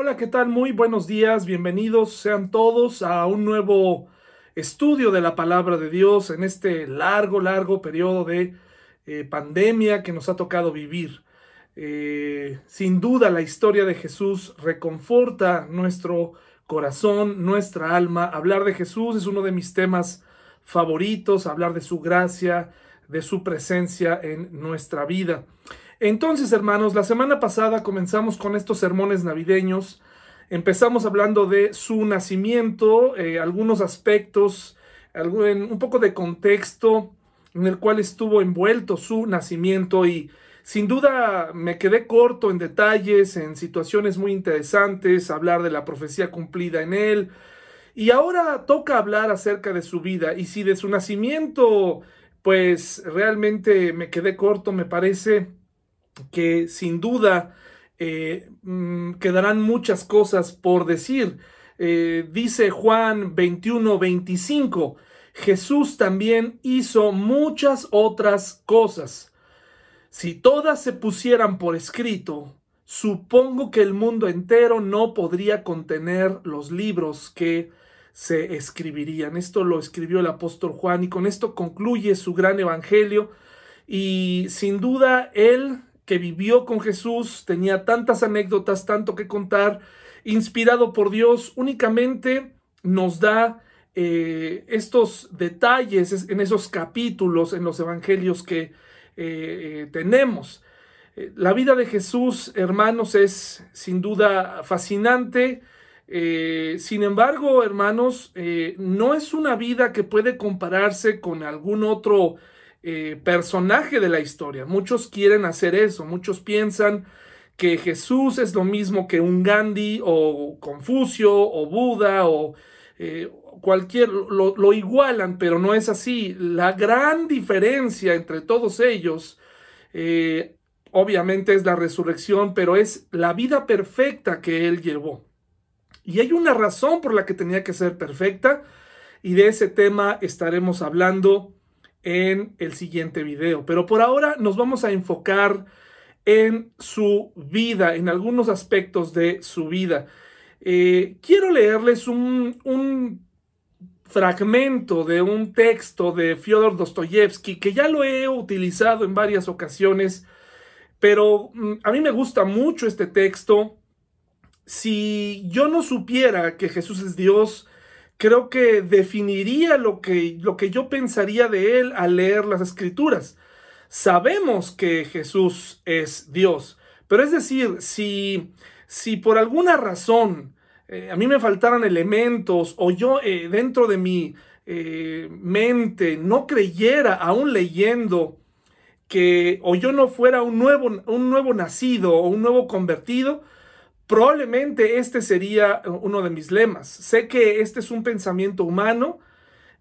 Hola, ¿qué tal? Muy buenos días, bienvenidos sean todos a un nuevo estudio de la palabra de Dios en este largo, largo periodo de eh, pandemia que nos ha tocado vivir. Eh, sin duda la historia de Jesús reconforta nuestro corazón, nuestra alma. Hablar de Jesús es uno de mis temas favoritos, hablar de su gracia, de su presencia en nuestra vida. Entonces, hermanos, la semana pasada comenzamos con estos sermones navideños. Empezamos hablando de su nacimiento, eh, algunos aspectos, un poco de contexto en el cual estuvo envuelto su nacimiento y sin duda me quedé corto en detalles, en situaciones muy interesantes, hablar de la profecía cumplida en él. Y ahora toca hablar acerca de su vida y si de su nacimiento, pues realmente me quedé corto, me parece que sin duda eh, mm, quedarán muchas cosas por decir. Eh, dice Juan 21, 25, Jesús también hizo muchas otras cosas. Si todas se pusieran por escrito, supongo que el mundo entero no podría contener los libros que se escribirían. Esto lo escribió el apóstol Juan y con esto concluye su gran evangelio. Y sin duda él que vivió con Jesús, tenía tantas anécdotas, tanto que contar, inspirado por Dios, únicamente nos da eh, estos detalles en esos capítulos en los evangelios que eh, eh, tenemos. La vida de Jesús, hermanos, es sin duda fascinante. sin embargo, hermanos, no es una vida que puede compararse con algún otro eh, personaje de la historia. Muchos quieren hacer eso, muchos piensan que Jesús es lo mismo que un Gandhi o Confucio o Buda o eh, cualquier, lo, igualan, pero no es así. La gran diferencia entre todos ellos, eh, obviamente es la resurrección, pero es la vida perfecta que él llevó. Y hay una razón por la que tenía que ser perfecta, y de ese tema estaremos hablando en el siguiente video. Pero por ahora nos vamos a enfocar en su vida, en algunos aspectos de su vida. Eh, quiero leerles un, un, fragmento de un texto de Fyodor Dostoyevsky que ya lo he utilizado en varias ocasiones, pero mm, a mí me gusta mucho este texto. Si yo no supiera que Jesús es Dios, creo que definiría lo que, lo que yo pensaría de él al leer las escrituras. Sabemos que Jesús es Dios, pero es decir, si, si por alguna razón eh, a mí me faltaran elementos o yo eh, dentro de mi eh, mente no creyera, aún leyendo, que o yo no fuera un nuevo, un nuevo nacido o un nuevo convertido, Probablemente este sería uno de mis lemas. Sé que este es un pensamiento humano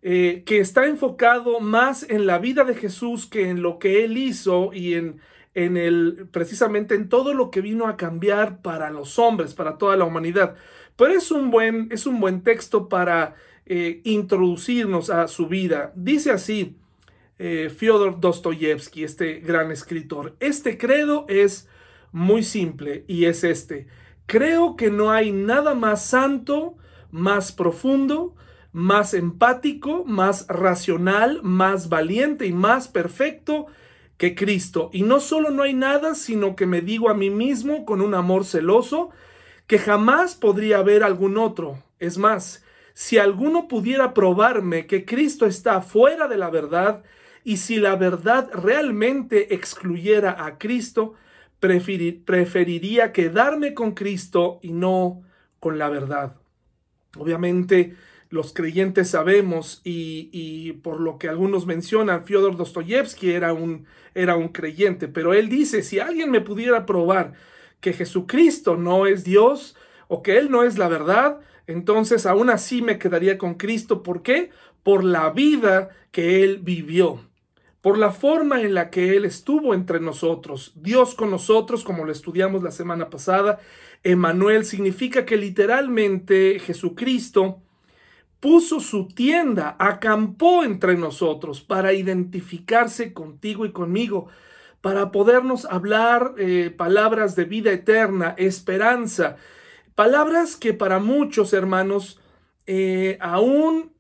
eh, que está enfocado más en la vida de Jesús que en lo que él hizo y en, en el, precisamente en todo lo que vino a cambiar para los hombres, para toda la humanidad. Pero es un buen, es un buen texto para eh, introducirnos a su vida. Dice así eh, Fyodor Dostoyevsky, este gran escritor. Este credo es muy simple y es este. Creo que no hay nada más santo, más profundo, más empático, más racional, más valiente y más perfecto que Cristo. Y no solo no hay nada, sino que me digo a mí mismo con un amor celoso que jamás podría haber algún otro. Es más, si alguno pudiera probarme que Cristo está fuera de la verdad y si la verdad realmente excluyera a Cristo, preferiría quedarme con Cristo y no con la verdad. Obviamente los creyentes sabemos y, por lo que algunos mencionan, Fyodor Dostoyevsky era un, era un creyente, pero él dice, si alguien me pudiera probar que Jesucristo no es Dios o que Él no es la verdad, entonces aún así me quedaría con Cristo. ¿Por qué? Por la vida que Él vivió por la forma en la que Él estuvo entre nosotros, Dios con nosotros, como lo estudiamos la semana pasada. Emanuel significa que literalmente Jesucristo puso su tienda, acampó entre nosotros para identificarse contigo y conmigo, para podernos hablar eh, palabras de vida eterna, esperanza, Palabras que para muchos hermanos eh, aún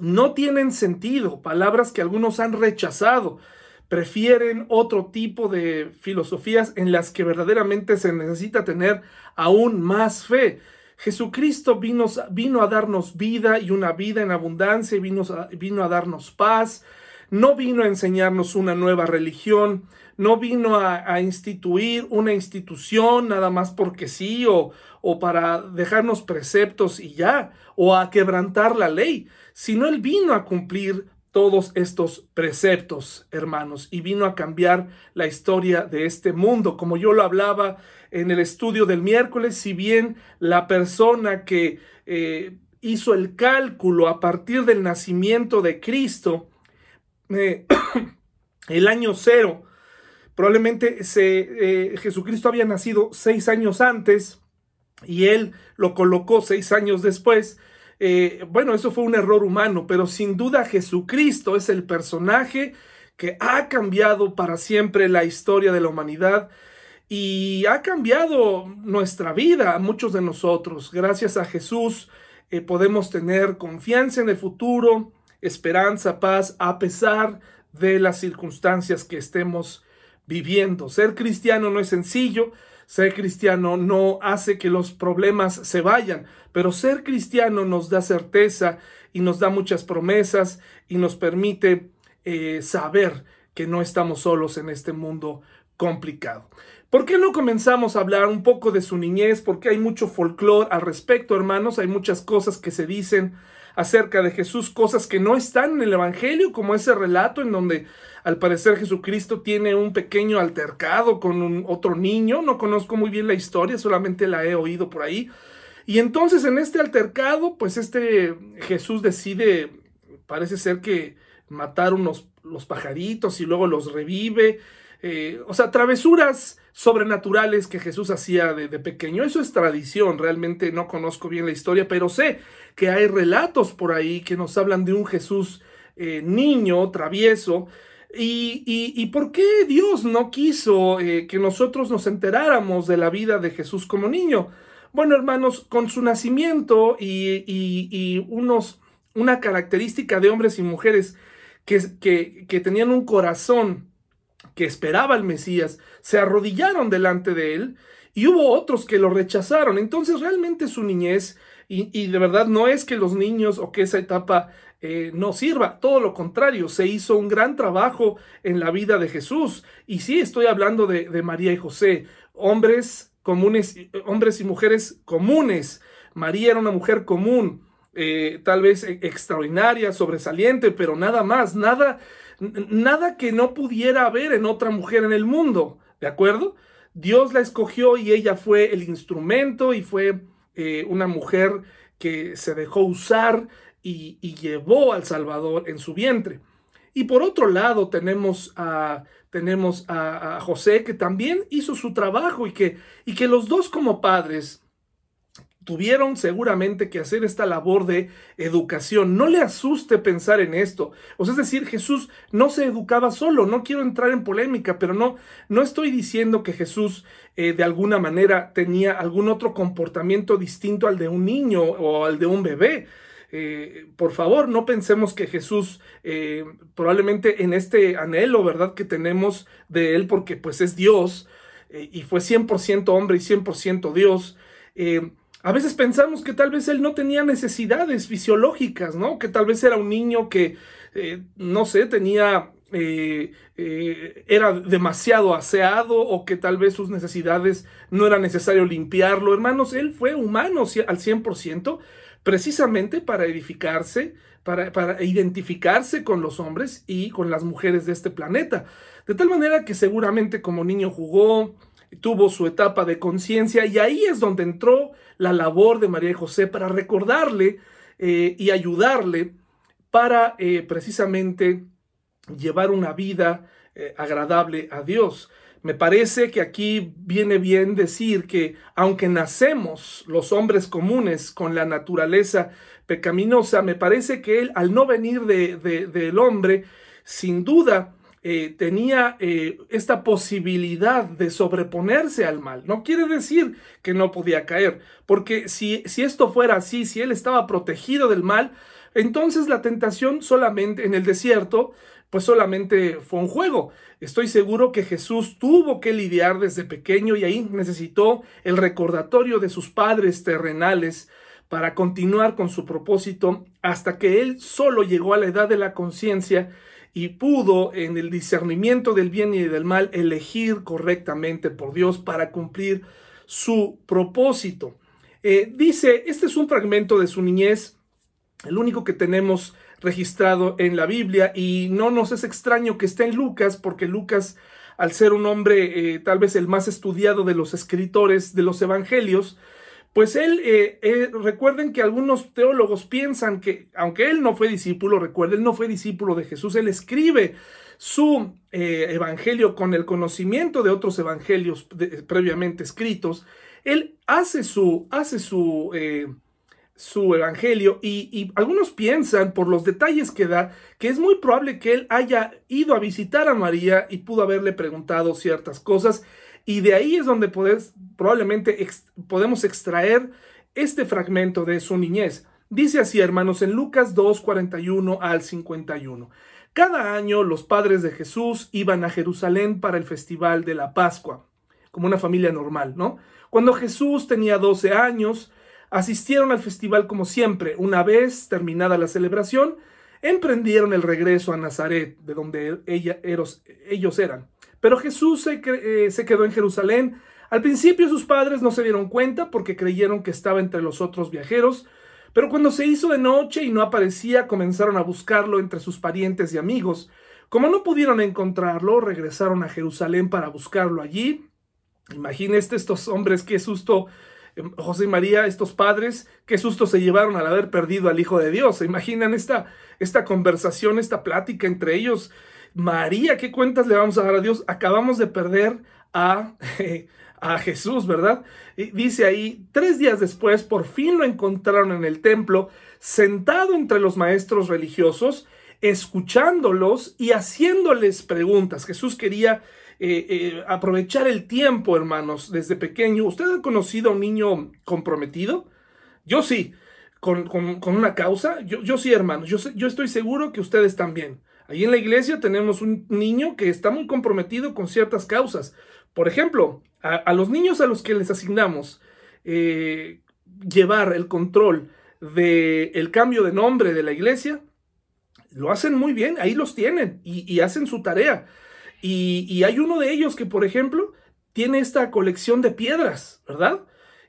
no tienen sentido, palabras que algunos han rechazado, prefieren otro tipo de filosofías en las que verdaderamente se necesita tener aún más fe. Jesucristo vino, vino a darnos vida y una vida en abundancia, vino vino a darnos paz, no vino a enseñarnos una nueva religión, no vino a, instituir una institución nada más porque sí o, o para dejarnos preceptos y ya, o a quebrantar la ley, sino Él vino a cumplir todos estos preceptos, hermanos, y vino a cambiar la historia de este mundo. Como yo lo hablaba en el estudio del miércoles, si bien la persona que eh, hizo el cálculo a partir del nacimiento de Cristo, eh, el año cero, probablemente eh, Jesucristo había nacido seis años antes y él lo colocó seis años después, eh, bueno, eso fue un error humano, pero sin duda Jesucristo es el personaje que ha cambiado para siempre la historia de la humanidad y ha cambiado nuestra vida, muchos de nosotros. Gracias a Jesús eh, podemos tener confianza en el futuro, esperanza, paz, a pesar de las circunstancias que estemos viviendo. Ser cristiano no es sencillo, ser cristiano no hace que los problemas se vayan, pero ser cristiano nos da certeza y nos da muchas promesas y nos permite eh, saber que no estamos solos en este mundo complicado. ¿Por qué no comenzamos a hablar un poco de su niñez? Porque hay mucho folclore al respecto, hermanos, hay muchas cosas que se dicen acerca de Jesús, cosas que no están en el Evangelio, como ese relato en donde al parecer Jesucristo tiene un pequeño altercado con otro niño. No conozco muy bien la historia, solamente la he oído por ahí. Y entonces en este altercado, pues este Jesús decide, parece ser que matar unos los pajaritos y luego los revive. Eh, o sea, travesuras sobrenaturales que Jesús hacía de, pequeño. Eso es tradición, realmente no conozco bien la historia, pero sé que hay relatos por ahí que nos hablan de un Jesús eh, niño, travieso, ¿Y, por qué Dios no quiso eh, que nosotros nos enteráramos de la vida de Jesús como niño? Bueno, hermanos, con su nacimiento y, unos, una característica de hombres y mujeres que, que, tenían un corazón que esperaba al Mesías, se arrodillaron delante de él y hubo otros que lo rechazaron. Entonces realmente su niñez, y, y, de verdad no es que los niños o que esa etapa eh, no sirva. Todo lo contrario, se hizo un gran trabajo en la vida de Jesús. Y sí, estoy hablando de, María y José, hombres comunes, hombres y mujeres comunes. María era una mujer común, eh, tal vez e, extraordinaria, sobresaliente, pero nada más, nada, nada que no pudiera haber en otra mujer en el mundo, ¿de acuerdo? Dios la escogió y ella fue el instrumento y fue eh, una mujer que se dejó usar y, llevó al Salvador en su vientre. Y por otro lado tenemos a, tenemos a, José que también hizo su trabajo y que, y que los dos como padres tuvieron seguramente que hacer esta labor de educación. No le asuste pensar en esto. O sea, es decir, Jesús no se educaba solo. No quiero entrar en polémica, pero no, no estoy diciendo que Jesús eh, de alguna manera tenía algún otro comportamiento distinto al de un niño o al de un bebé. Eh, por favor, no pensemos que Jesús, eh, probablemente en este anhelo, ¿verdad?, que tenemos de Él, porque pues es Dios eh, y fue 100% hombre y 100% Dios, a veces pensamos que tal vez Él no tenía necesidades fisiológicas, ¿no? Que tal vez era un niño que, no sé, tenía... era demasiado aseado o que tal vez sus necesidades no era necesario limpiarlo. Hermanos, él fue humano al 100%, precisamente para edificarse, para, para, identificarse con los hombres y con las mujeres de este planeta. De tal manera que seguramente como niño jugó, tuvo su etapa de conciencia y ahí es donde entró la labor de María José para recordarle eh, y ayudarle para eh, precisamente llevar una vida eh, agradable a Dios. Me parece que aquí viene bien decir que aunque nacemos los hombres comunes con la naturaleza pecaminosa, me parece que él al no venir del de, hombre, sin duda, eh, tenía eh, esta posibilidad de sobreponerse al mal. No quiere decir que no podía caer, porque si, si esto fuera así, si él estaba protegido del mal, entonces la tentación solamente en el desierto, pues solamente fue un juego. Estoy seguro que Jesús tuvo que lidiar desde pequeño y ahí necesitó el recordatorio de sus padres terrenales para continuar con su propósito hasta que él solo llegó a la edad de la conciencia y pudo en el discernimiento del bien y del mal elegir correctamente por Dios para cumplir su propósito. Eh, dice, este es un fragmento de su niñez, el único que tenemos registrado en la Biblia. Y no nos es extraño que esté en Lucas porque Lucas, al ser un hombre eh, tal vez el más estudiado de los escritores de los evangelios, pues él, eh, eh, recuerden que algunos teólogos piensan que, aunque él no fue discípulo, recuerden, no fue discípulo de Jesús, él escribe su evangelio con el conocimiento de otros evangelios previamente escritos, él hace su, hace su, su evangelio y, y, algunos piensan por los detalles que da que es muy probable que él haya ido a visitar a María y pudo haberle preguntado ciertas cosas y de ahí es donde probablemente podemos extraer este fragmento de su niñez. Dice así, hermanos, en Lucas 2, 41 al 51. Cada año los padres de Jesús iban a Jerusalén para el festival de la Pascua, como una familia normal, ¿no? Cuando Jesús tenía 12 años, asistieron al festival como siempre. Una vez terminada la celebración, emprendieron el regreso a Nazaret, de donde ellos eran. Pero Jesús eh, se, quedó en Jerusalén. Al principio sus padres no se dieron cuenta porque creyeron que estaba entre los otros viajeros, pero cuando se hizo de noche y no aparecía, comenzaron a buscarlo entre sus parientes y amigos. Como no pudieron encontrarlo, regresaron a Jerusalén para buscarlo allí. Imagínense estos hombres, qué susto, José y María, estos padres, qué susto se llevaron al haber perdido al Hijo de Dios. ¿Se imaginan esta, esta conversación, esta plática entre ellos? María, ¿qué cuentas le vamos a dar a Dios? Acabamos de perder a, a Jesús, ¿verdad? Dice ahí, tres días después, por fin lo encontraron en el templo, sentado entre los maestros religiosos, escuchándolos y haciéndoles preguntas. Jesús quería eh, eh, aprovechar el tiempo, hermanos, desde pequeño. ¿Usted ha conocido a un niño comprometido? Yo sí, con, una causa. Yo, yo sí, hermanos, yo, yo estoy seguro que ustedes también. Ahí en la iglesia tenemos un niño que está muy comprometido con ciertas causas. Por ejemplo, a, los niños a los que les asignamos eh, llevar el control del el cambio de nombre de la iglesia, lo hacen muy bien, ahí los tienen y, hacen su tarea. Y, y, hay uno de ellos que, por ejemplo, tiene esta colección de piedras, ¿verdad?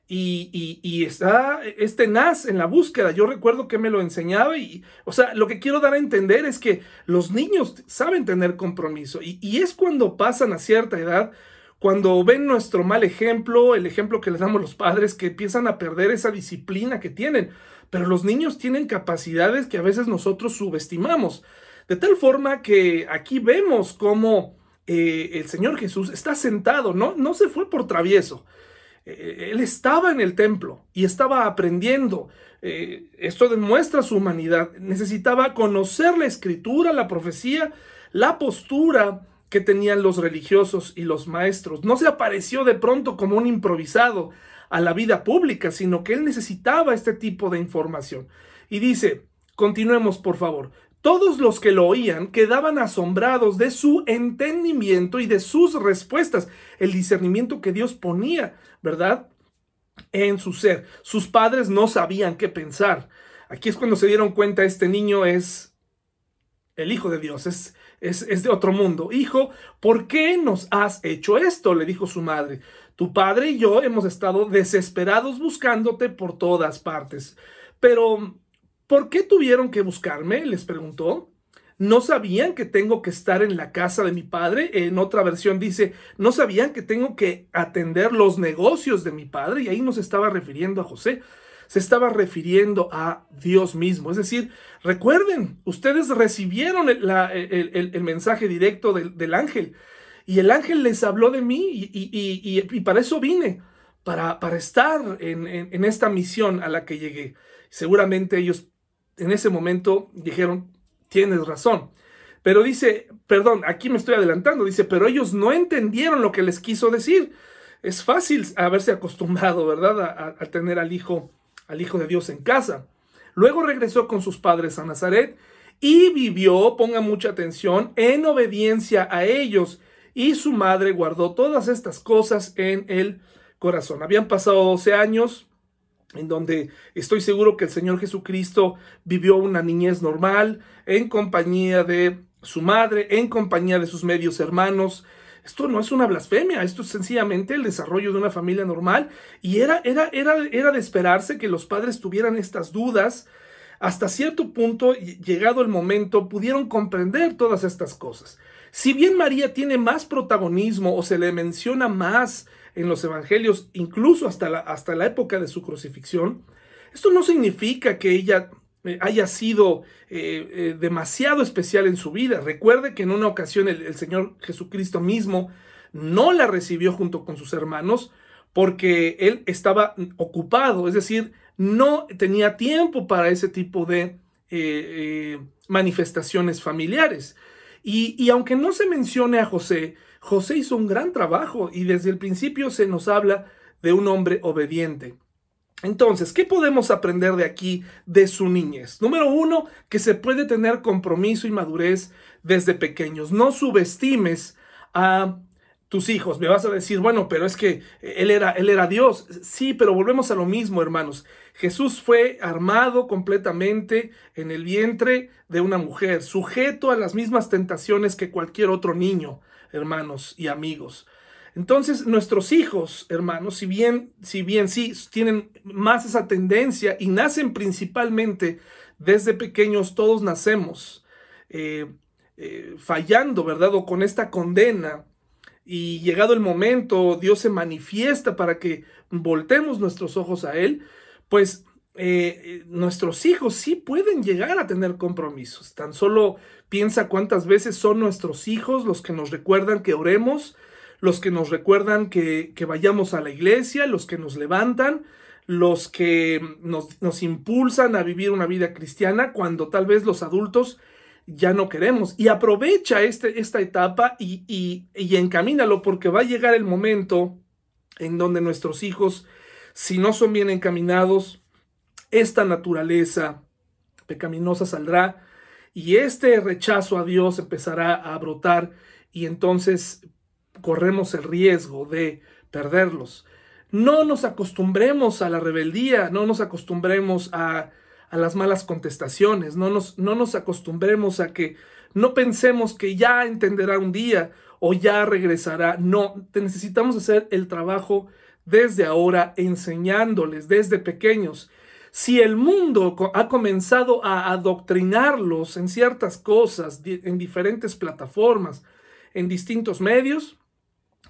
y, está, es tenaz en la búsqueda. Yo recuerdo que me lo enseñaba y, o sea, lo que quiero dar a entender es que los niños saben tener compromiso y, y es cuando pasan a cierta edad, cuando ven nuestro mal ejemplo, el ejemplo que les damos los padres, que empiezan a perder esa disciplina que tienen. Pero los niños tienen capacidades que a veces nosotros subestimamos. De tal forma que aquí vemos cómo eh, el Señor Jesús está sentado, no, no se fue por travieso. Eh, él estaba en el templo y estaba aprendiendo. Eh, esto demuestra su humanidad. Necesitaba conocer la escritura, la profecía, la postura que tenían los religiosos y los maestros. No se apareció de pronto como un improvisado a la vida pública, sino que él necesitaba este tipo de información. Y dice, continuemos por favor. Todos los que lo oían quedaban asombrados de su entendimiento y de sus respuestas, el discernimiento que Dios ponía, ¿verdad? En su ser. Sus padres no sabían qué pensar. Aquí es cuando se dieron cuenta, este niño es el Hijo de Dios, es, es, es de otro mundo. Hijo, ¿por qué nos has hecho esto? le dijo su madre. Tu padre y yo hemos estado desesperados buscándote por todas partes. Pero ¿Por qué tuvieron que buscarme? les preguntó. ¿No sabían que tengo que estar en la casa de mi padre? En otra versión dice, ¿no sabían que tengo que atender los negocios de mi padre? Y ahí no se estaba refiriendo a José, se estaba refiriendo a Dios mismo. Es decir, recuerden, ustedes recibieron el, mensaje directo del, ángel y el ángel les habló de mí y, para eso vine, para, para estar en, en esta misión a la que llegué. Seguramente ellos en ese momento dijeron, tienes razón. Pero dice, perdón, aquí me estoy adelantando, dice, pero ellos no entendieron lo que les quiso decir. Es fácil haberse acostumbrado, ¿verdad?, a, a tener al hijo, al hijo de Dios en casa. Luego regresó con sus padres a Nazaret y vivió, ponga mucha atención, en obediencia a ellos. Y su madre guardó todas estas cosas en el corazón. Habían pasado 12 años en donde estoy seguro que el Señor Jesucristo vivió una niñez normal, en compañía de su madre, en compañía de sus medios hermanos. Esto no es una blasfemia, esto es sencillamente el desarrollo de una familia normal y era, era, era, era de esperarse que los padres tuvieran estas dudas. Hasta cierto punto, llegado el momento, pudieron comprender todas estas cosas. Si bien María tiene más protagonismo o se le menciona más en los evangelios, incluso hasta la, hasta la época de su crucifixión, esto no significa que ella eh, haya sido eh, eh, demasiado especial en su vida. Recuerde que en una ocasión el, Señor Jesucristo mismo no la recibió junto con sus hermanos porque él estaba ocupado, es decir, no tenía tiempo para ese tipo de manifestaciones familiares. Y, y aunque no se mencione a José, José hizo un gran trabajo y desde el principio se nos habla de un hombre obediente. Entonces, ¿qué podemos aprender de aquí de su niñez? Número uno, que se puede tener compromiso y madurez desde pequeños. No subestimes a tus hijos. Me vas a decir, bueno, pero es que él era, él era Dios. Sí, pero volvemos a lo mismo, hermanos. Jesús fue armado completamente en el vientre de una mujer, sujeto a las mismas tentaciones que cualquier otro niño hermanos y amigos. Entonces, nuestros hijos, hermanos, si bien, si bien sí tienen más esa tendencia y nacen principalmente desde pequeños, todos nacemos eh, eh, fallando, ¿verdad? O con esta condena. Y llegado el momento, Dios se manifiesta para que voltemos nuestros ojos a Él, pues eh, nuestros hijos sí pueden llegar a tener compromisos. Tan solo piensa cuántas veces son nuestros hijos los que nos recuerdan que oremos, los que nos recuerdan que, vayamos a la iglesia, los que nos levantan, los que nos, impulsan a vivir una vida cristiana cuando tal vez los adultos ya no queremos. Y aprovecha este, esta etapa y, y, y encamínalo porque va a llegar el momento en donde nuestros hijos, si no son bien encaminados, esta naturaleza pecaminosa saldrá y este rechazo a Dios empezará a brotar y entonces corremos el riesgo de perderlos. No nos acostumbremos a la rebeldía, no nos acostumbremos a, a las malas contestaciones, no nos, no nos acostumbremos a que no pensemos que ya entenderá un día o ya regresará. No, necesitamos hacer el trabajo desde ahora enseñándoles desde pequeños si el mundo ha comenzado a adoctrinarlos en ciertas cosas, en diferentes plataformas, en distintos medios,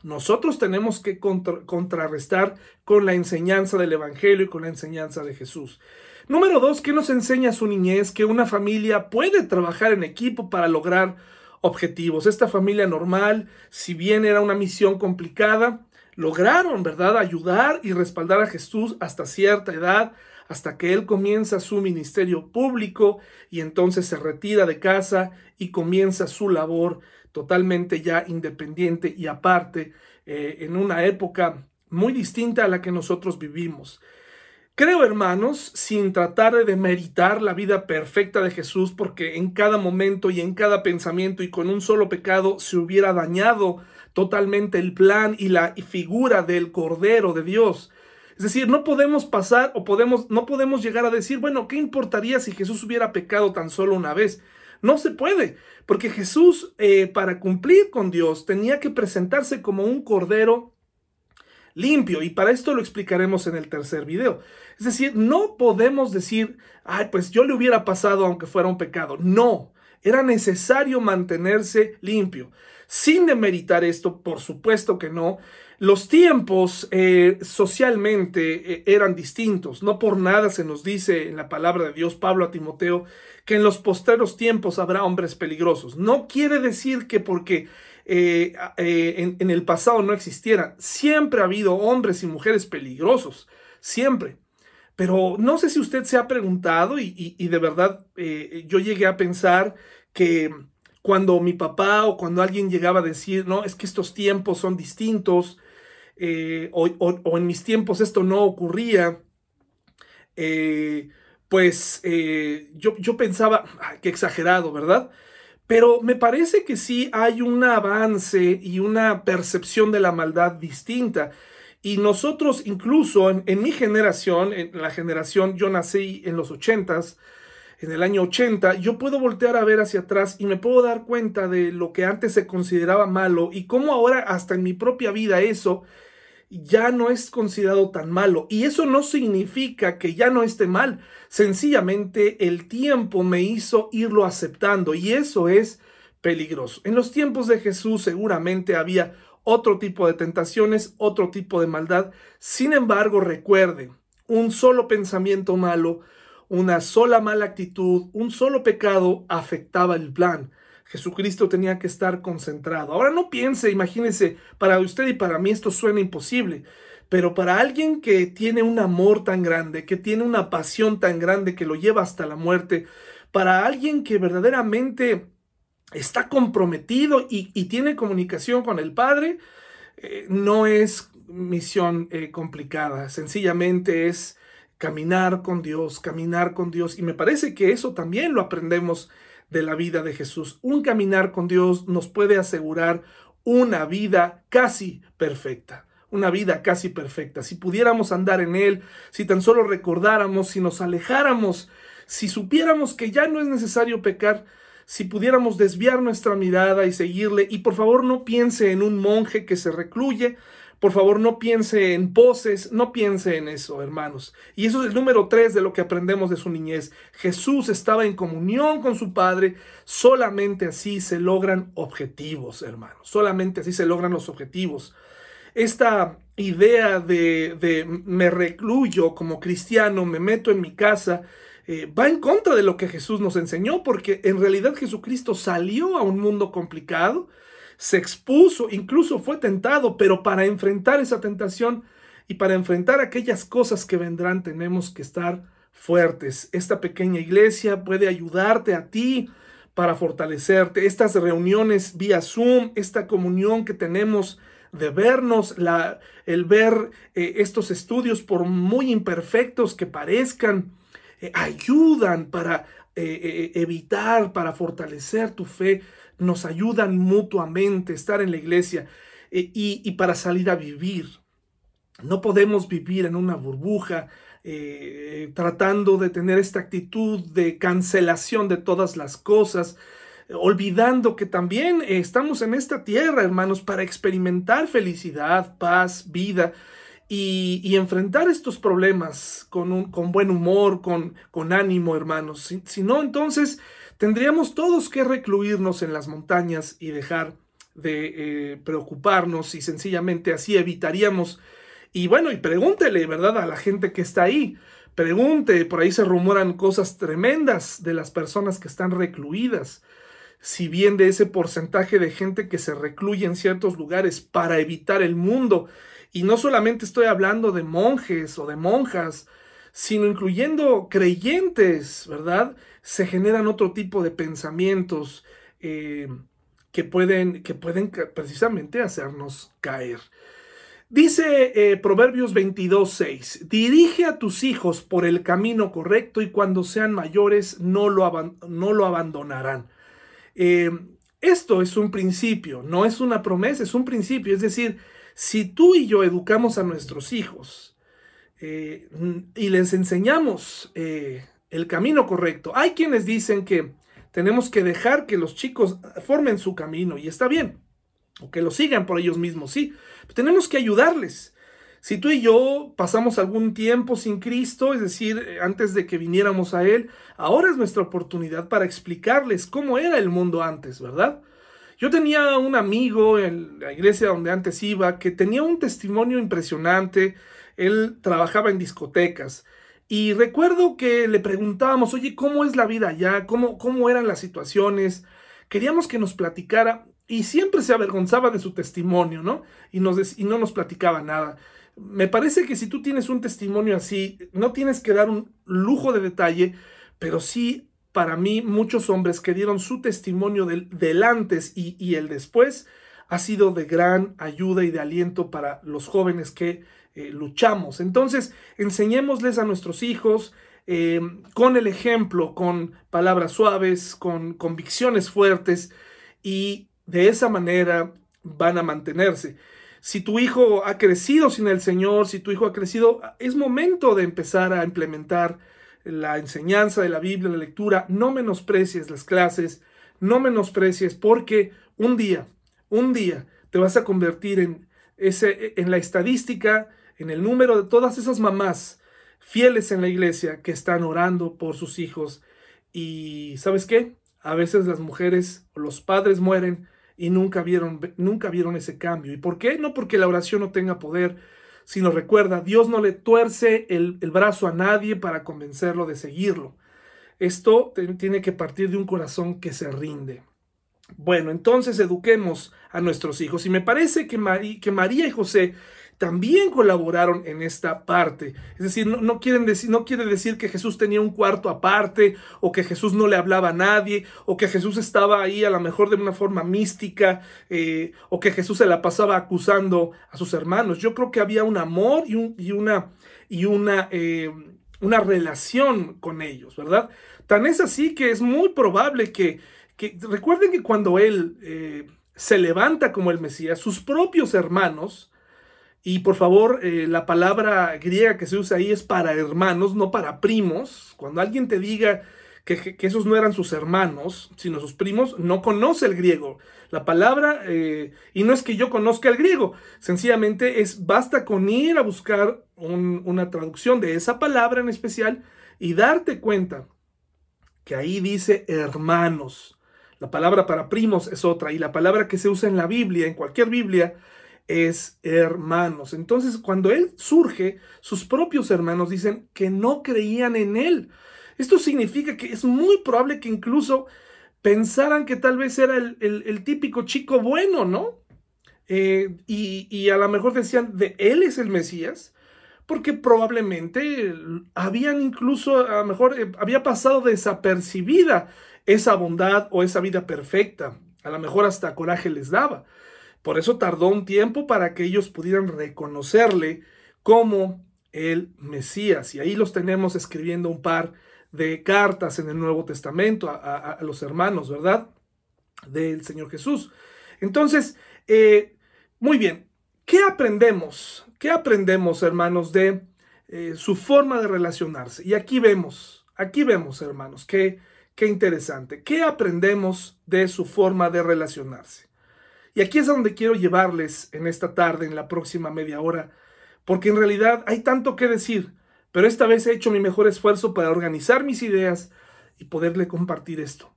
nosotros tenemos que contrarrestar con la enseñanza del Evangelio y con la enseñanza de Jesús. Número dos, ¿qué nos enseña su niñez? Que una familia puede trabajar en equipo para lograr objetivos. Esta familia normal, si bien era una misión complicada, lograron, ¿verdad?, ayudar y respaldar a Jesús hasta cierta edad, hasta que él comienza su ministerio público y entonces se retira de casa y comienza su labor totalmente ya independiente y aparte eh, en una época muy distinta a la que nosotros vivimos. Creo, hermanos, sin tratar de demeritar la vida perfecta de Jesús, porque en cada momento y en cada pensamiento y con un solo pecado se hubiera dañado totalmente el plan y la figura del Cordero de Dios. Es decir, no podemos pasar o podemos, no podemos llegar a decir, bueno, ¿qué importaría si Jesús hubiera pecado tan solo una vez? No se puede, porque Jesús, eh, para cumplir con Dios, tenía que presentarse como un cordero limpio. Y para esto lo explicaremos en el tercer video. Es decir, no podemos decir, ay, pues yo le hubiera pasado aunque fuera un pecado. No, era necesario mantenerse limpio. Sin demeritar esto, por supuesto que no, los tiempos eh, socialmente eh, eran distintos. No por nada se nos dice en la palabra de Dios, Pablo a Timoteo, que en los posteros tiempos habrá hombres peligrosos. No quiere decir que porque eh, en, el pasado no existieran. Siempre ha habido hombres y mujeres peligrosos. Siempre. Pero no sé si usted se ha preguntado y de verdad yo llegué a pensar que cuando mi papá o cuando alguien llegaba a decir, no, es que estos tiempos son distintos, eh, o, en mis tiempos esto no ocurría, eh, pues eh, yo, yo, pensaba, qué exagerado, ¿verdad? Pero me parece que sí hay un avance y una percepción de la maldad distinta. Y nosotros incluso en, en mi generación, en la generación, yo nací en los ochentas, en el año 80, yo puedo voltear a ver hacia atrás y me puedo dar cuenta de lo que antes se consideraba malo y cómo ahora hasta en mi propia vida eso ya no es considerado tan malo. Y eso no significa que ya no esté mal. Sencillamente el tiempo me hizo irlo aceptando y eso es peligroso. En los tiempos de Jesús seguramente había otro tipo de tentaciones, otro tipo de maldad. Sin embargo, recuerde, un solo pensamiento malo, una sola mala actitud, un solo pecado afectaba el plan. Jesucristo tenía que estar concentrado. Ahora no piense, imagínese, para usted y para mí esto suena imposible, pero para alguien que tiene un amor tan grande, que tiene una pasión tan grande que lo lleva hasta la muerte, para alguien que verdaderamente está comprometido y, tiene comunicación con el Padre, eh, no es misión eh, complicada, sencillamente es caminar con Dios, caminar con Dios. Y me parece que eso también lo aprendemos de la vida de Jesús. Un caminar con Dios nos puede asegurar una vida casi perfecta, una vida casi perfecta. Si pudiéramos andar en Él, si tan solo recordáramos, si nos alejáramos, si supiéramos que ya no es necesario pecar, si pudiéramos desviar nuestra mirada y seguirle, y por favor no piense en un monje que se recluye, por favor, no piense en poses, no piense en eso, hermanos. Y eso es el número tres de lo que aprendemos de su niñez. Jesús estaba en comunión con su Padre. Solamente así se logran objetivos, hermanos. Solamente así se logran los objetivos. Esta idea de, me recluyo como cristiano, me meto en mi casa, eh, va en contra de lo que Jesús nos enseñó, porque en realidad Jesucristo salió a un mundo complicado se expuso, incluso fue tentado, pero para enfrentar esa tentación y para enfrentar aquellas cosas que vendrán tenemos que estar fuertes. Esta pequeña iglesia puede ayudarte a ti para fortalecerte. Estas reuniones vía Zoom, esta comunión que tenemos de vernos, la, el ver eh, estos estudios, por muy imperfectos que parezcan, eh, ayudan para eh, evitar, para fortalecer tu fe nos ayudan mutuamente, estar en la iglesia eh, y, para salir a vivir. No podemos vivir en una burbuja eh, tratando de tener esta actitud de cancelación de todas las cosas, olvidando que también estamos en esta tierra, hermanos, para experimentar felicidad, paz, vida. Y, enfrentar estos problemas con, un, con buen humor, con, con ánimo, hermanos. si no, entonces Tendríamos todos que recluirnos en las montañas y dejar de eh, preocuparnos y sencillamente así evitaríamos. Y bueno, y pregúntele, ¿verdad? A la gente que está ahí. Pregunte, por ahí se rumoran cosas tremendas de las personas que están recluidas. Si bien de ese porcentaje de gente que se recluye en ciertos lugares para evitar el mundo, y no solamente estoy hablando de monjes o de monjas, sino incluyendo creyentes, ¿verdad? Se generan otro tipo de pensamientos eh, que, pueden, que pueden precisamente hacernos caer. Dice eh, Proverbios 22.6, dirige a tus hijos por el camino correcto y cuando sean mayores no lo, no lo abandonarán. Eh, esto es un principio, no es una promesa, es un principio. Es decir, si tú y yo educamos a nuestros hijos, eh, y les enseñamos el camino correcto. Hay quienes dicen que tenemos que dejar que los chicos formen su camino y está bien, o que lo sigan por ellos mismos, sí, tenemos que ayudarles. Si tú y yo pasamos algún tiempo sin Cristo, es decir, antes de que viniéramos a Él, ahora es nuestra oportunidad para explicarles cómo era el mundo antes, ¿verdad? Yo tenía un amigo en la iglesia donde antes iba que tenía un testimonio impresionante él trabajaba en discotecas. Y recuerdo que le preguntábamos, oye, ¿cómo es la vida allá? ¿Cómo, cómo eran las situaciones? Queríamos que nos platicara y siempre se avergonzaba de su testimonio, ¿no? Y, nos, y no nos platicaba nada. Me parece que si tú tienes un testimonio así, no tienes que dar un lujo de detalle, pero sí para mí muchos hombres que dieron su testimonio del, antes y, el después ha sido de gran ayuda y de aliento para los jóvenes que eh, luchamos. Entonces, enseñémosles a nuestros hijos eh, con el ejemplo, con palabras suaves, con convicciones fuertes y de esa manera van a mantenerse. Si tu hijo ha crecido sin el Señor, si tu hijo ha crecido, es momento de empezar a implementar la enseñanza de la Biblia, la lectura. No menosprecies las clases, no menosprecies porque un día, un día te vas a convertir en, ese, en la estadística, en el número de todas esas mamás fieles en la iglesia que están orando por sus hijos. Y ¿sabes qué? A veces las mujeres o los padres mueren y nunca vieron, nunca vieron ese cambio. ¿Y por qué? No porque la oración no tenga poder, sino recuerda, Dios no le tuerce el, el brazo a nadie para convencerlo de seguirlo. Esto tiene que partir de un corazón que se rinde. Bueno, entonces eduquemos a nuestros hijos. Y me parece que, que María y José también colaboraron en esta parte. Es decir, no, quieren decir, no quiere decir que Jesús tenía un cuarto aparte, o que Jesús no le hablaba a nadie, o que Jesús estaba ahí a lo mejor de una forma mística, eh, o que Jesús se la pasaba acusando a sus hermanos. Yo creo que había un amor y una, y una, eh, una relación con ellos, ¿verdad? Tan es así que es muy probable que, que recuerden que cuando él eh, se levanta como el Mesías, sus propios hermanos, y por favor, eh, la palabra griega que se usa ahí es para hermanos, no para primos. Cuando alguien te diga que, esos no eran sus hermanos, sino sus primos, no conoce el griego. La palabra, eh, y no es que yo conozca el griego, sencillamente es, basta con ir a buscar una traducción de esa palabra en especial y darte cuenta que ahí dice hermanos. La palabra para primos es otra, y la palabra que se usa en la Biblia, en cualquier Biblia, es hermanos. Entonces, cuando él surge, sus propios hermanos dicen que no creían en él. Esto significa que es muy probable que incluso pensaran que tal vez era el, típico chico bueno, ¿no? Eh, y, y, a lo mejor decían, de él es el Mesías, porque probablemente habían incluso, a lo mejor eh, había pasado desapercibida esa bondad o esa vida perfecta. A lo mejor hasta coraje les daba. Por eso tardó un tiempo para que ellos pudieran reconocerle como el Mesías. Y ahí los tenemos escribiendo un par de cartas en el Nuevo Testamento a, los hermanos, ¿verdad? Del Señor Jesús. Entonces, eh, muy bien, ¿qué aprendemos? ¿Qué aprendemos, hermanos, de eh, su forma de relacionarse? Y aquí vemos, aquí vemos, hermanos, qué, qué interesante. ¿Qué aprendemos de su forma de relacionarse? Y aquí es donde quiero llevarles en esta tarde, en la próxima media hora, porque en realidad hay tanto que decir, pero esta vez he hecho mi mejor esfuerzo para organizar mis ideas y poderle compartir esto.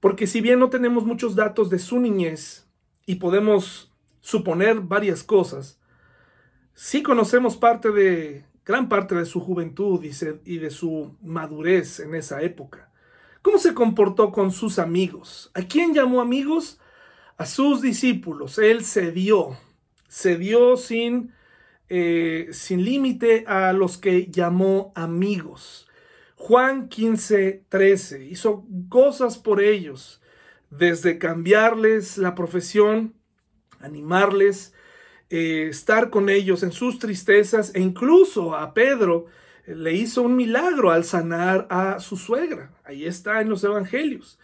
Porque si bien no tenemos muchos datos de su niñez y podemos suponer varias cosas, sí conocemos parte de, gran parte de su juventud y de su madurez en esa época. ¿Cómo se comportó con sus amigos? ¿A quién llamó amigos? A sus discípulos. Él cedió, cedió sin, eh, sin límite a los que llamó amigos. Juan 15, 13 hizo cosas por ellos, desde cambiarles la profesión, animarles, eh, estar con ellos en sus tristezas e incluso a Pedro eh, le hizo un milagro al sanar a su suegra. Ahí está en los evangelios.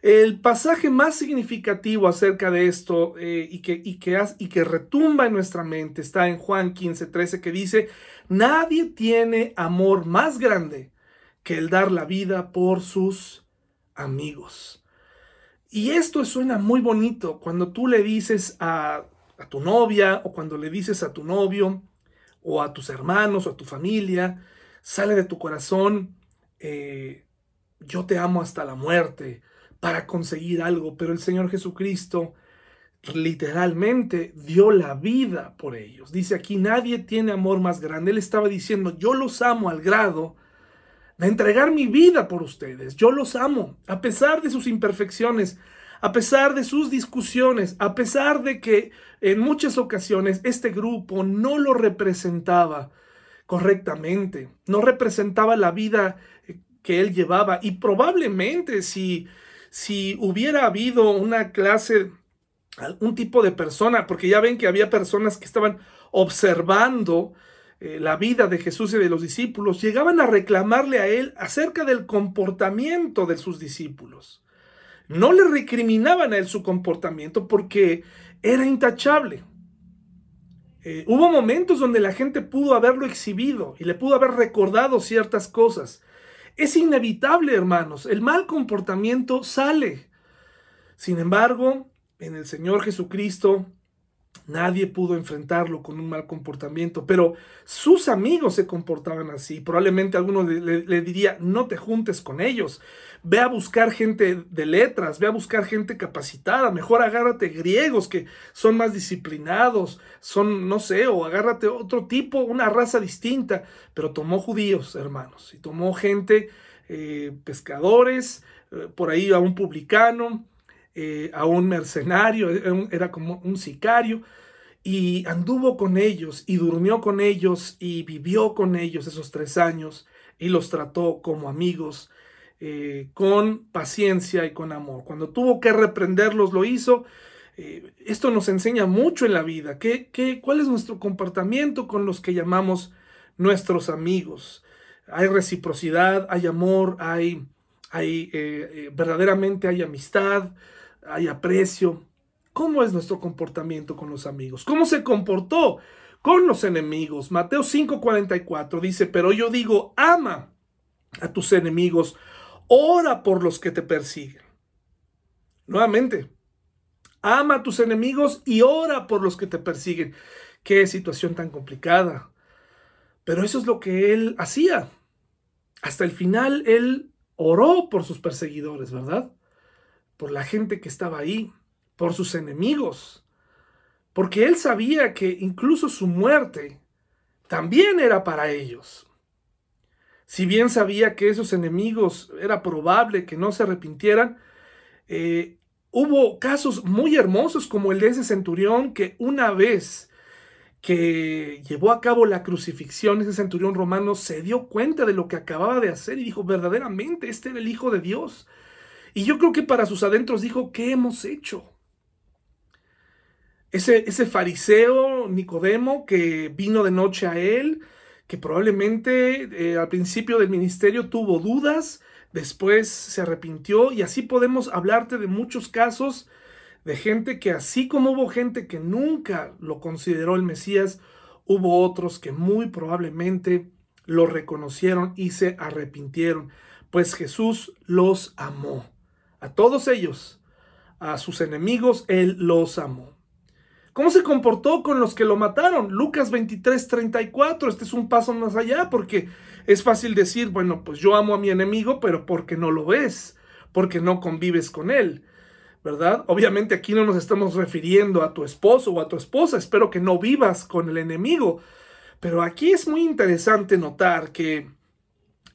El pasaje más significativo acerca de esto eh, y, que, y, que y que retumba en nuestra mente está en Juan 15, 13, que dice, nadie tiene amor más grande que el dar la vida por sus amigos. Y esto suena muy bonito cuando tú le dices a, tu novia o cuando le dices a tu novio o a tus hermanos o a tu familia, sale de tu corazón, eh, yo te amo hasta la muerte para conseguir algo, pero el Señor Jesucristo literalmente dio la vida por ellos. Dice aquí, nadie tiene amor más grande. Él estaba diciendo, yo los amo al grado de entregar mi vida por ustedes. Yo los amo, a pesar de sus imperfecciones, a pesar de sus discusiones, a pesar de que en muchas ocasiones este grupo no lo representaba correctamente, no representaba la vida que él llevaba. Y probablemente si, si hubiera habido una clase, algún tipo de persona, porque ya ven que había personas que estaban observando eh, la vida de Jesús y de los discípulos, llegaban a reclamarle a él acerca del comportamiento de sus discípulos. No le recriminaban a él su comportamiento porque era intachable. Eh, hubo momentos donde la gente pudo haberlo exhibido y le pudo haber recordado ciertas cosas. Es inevitable, hermanos, el mal comportamiento sale. Sin embargo, en el Señor Jesucristo Nadie pudo enfrentarlo con un mal comportamiento, pero sus amigos se comportaban así. Probablemente alguno le, diría, no te juntes con ellos, ve a buscar gente de letras, ve a buscar gente capacitada, mejor agárrate griegos que son más disciplinados, son, no sé, o agárrate otro tipo, una raza distinta, pero tomó judíos, hermanos, y tomó gente, eh, pescadores, eh, por ahí a un publicano, eh, a un mercenario, era como un sicario, y anduvo con ellos y durmió con ellos y vivió con ellos esos tres años y los trató como amigos, eh, con paciencia y con amor. Cuando tuvo que reprenderlos, lo hizo. Eh, esto nos enseña mucho en la vida. ¿Qué, qué, cuál es nuestro comportamiento con los que llamamos nuestros amigos? Hay reciprocidad, hay amor, hay, hay verdaderamente hay amistad, hay aprecio. ¿Cómo es nuestro comportamiento con los amigos? ¿Cómo se comportó con los enemigos? Mateo 5:44 dice, pero yo digo, ama a tus enemigos, ora por los que te persiguen. Nuevamente, ama a tus enemigos y ora por los que te persiguen. Qué situación tan complicada. Pero eso es lo que él hacía. Hasta el final él oró por sus perseguidores, ¿verdad? Por la gente que estaba ahí, por sus enemigos, porque él sabía que incluso su muerte también era para ellos. Si bien sabía que esos enemigos era probable que no se arrepintieran, eh, hubo casos muy hermosos como el de ese centurión que una vez que llevó a cabo la crucifixión, ese centurión romano se dio cuenta de lo que acababa de hacer y dijo, verdaderamente, este era el Hijo de Dios. Y yo creo que para sus adentros dijo, ¿qué hemos hecho? Ese, ese fariseo Nicodemo que vino de noche a él, que probablemente eh, al principio del ministerio tuvo dudas, después se arrepintió y así podemos hablarte de muchos casos de gente que así como hubo gente que nunca lo consideró el Mesías, hubo otros que muy probablemente lo reconocieron y se arrepintieron, pues Jesús los amó. A todos ellos, a sus enemigos, Él los amó. ¿Cómo se comportó con los que lo mataron? Lucas 23, 34. Este es un paso más allá porque es fácil decir, bueno, pues yo amo a mi enemigo, pero porque no lo ves, porque no convives con él, ¿verdad? Obviamente aquí no nos estamos refiriendo a tu esposo o a tu esposa, espero que no vivas con el enemigo, pero aquí es muy interesante notar que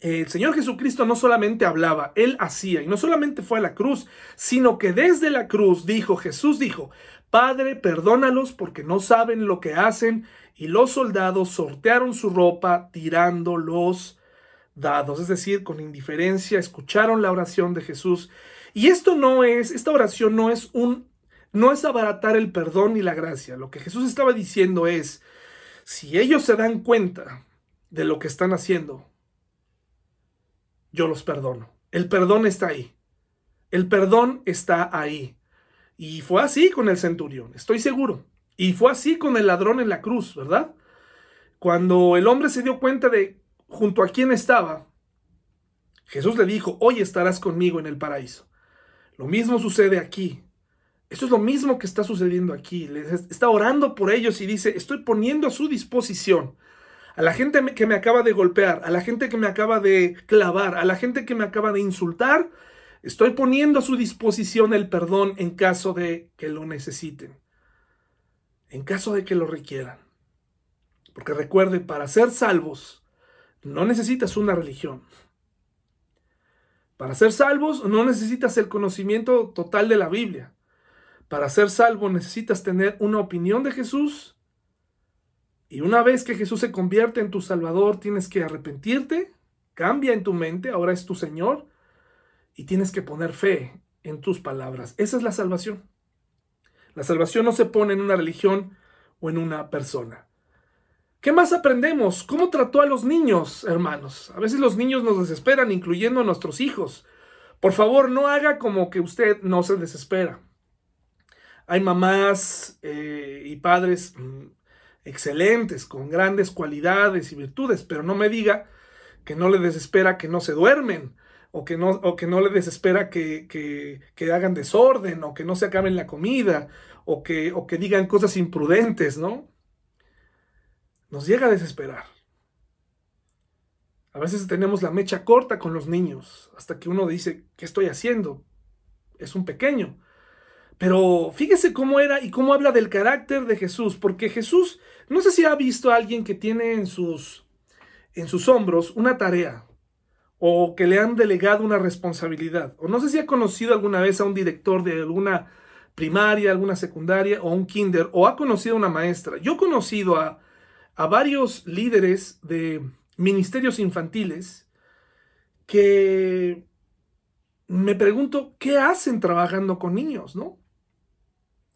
el Señor Jesucristo no solamente hablaba, Él hacía, y no solamente fue a la cruz, sino que desde la cruz dijo, Jesús dijo, Padre, perdónalos porque no saben lo que hacen, y los soldados sortearon su ropa tirando los dados, es decir, con indiferencia, escucharon la oración de Jesús. Y esto no es, esta oración no es un, no es abaratar el perdón ni la gracia. Lo que Jesús estaba diciendo es, si ellos se dan cuenta de lo que están haciendo, yo los perdono. El perdón está ahí. El perdón está ahí. Y fue así con el centurión, estoy seguro. Y fue así con el ladrón en la cruz, ¿verdad? Cuando el hombre se dio cuenta de junto a quién estaba, Jesús le dijo, hoy estarás conmigo en el paraíso. Lo mismo sucede aquí. Eso es lo mismo que está sucediendo aquí. está orando por ellos y dice, estoy poniendo a su disposición a la gente que me acaba de golpear, a la gente que me acaba de clavar, a la gente que me acaba de insultar, estoy poniendo a su disposición el perdón en caso de que lo necesiten, en caso de que lo requieran. Porque recuerde, para ser salvos, no necesitas una religión. Para ser salvos no necesitas el conocimiento total de la Biblia. Para ser salvo necesitas tener una opinión de Jesús y una vez que Jesús se convierte en tu Salvador, tienes que arrepentirte cambia en tu mente, ahora es tu Señor y tienes que poner fe en tus palabras. Esa es la salvación. La salvación no se pone en una religión o en una persona. ¿Qué más aprendemos? ¿Cómo trató a los niños, hermanos? A veces los niños nos desesperan, incluyendo a nuestros hijos. Por favor, no haga como que usted no se desespera. Hay mamás eh, y padres mm, excelentes, con grandes cualidades y virtudes, pero no me diga que no le desespera que no se duermen, o que no, o que no le desespera que, que, hagan desorden, o que no se acaben la comida, o que, o que digan cosas imprudentes, ¿no? Nos llega a desesperar. A veces tenemos la mecha corta con los niños, hasta que uno dice, ¿qué estoy haciendo? Es un pequeño. Pero fíjese cómo era y cómo habla del carácter de Jesús, porque Jesús, no sé si ha visto a alguien que tiene en sus, en sus hombros una tarea, o que le han delegado una responsabilidad, o no sé si ha conocido alguna vez a un director de alguna primaria, alguna secundaria, o un kinder, o ha conocido a una maestra. Yo he conocido a, a varios líderes de ministerios infantiles que me pregunto, ¿qué hacen trabajando con niños, no?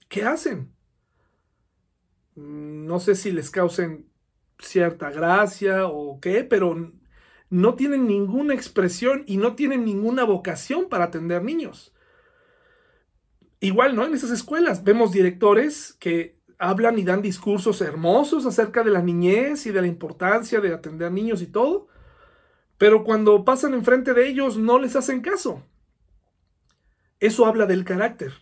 ¿Qué hacen? No sé si les causen cierta gracia o qué, pero no tienen ninguna expresión y no tienen ninguna vocación para atender niños. Igual, ¿no? En esas escuelas vemos directores que hablan y dan discursos hermosos acerca de la niñez y de la importancia de atender niños y todo, pero cuando pasan enfrente de ellos no les hacen caso. Eso habla del carácter.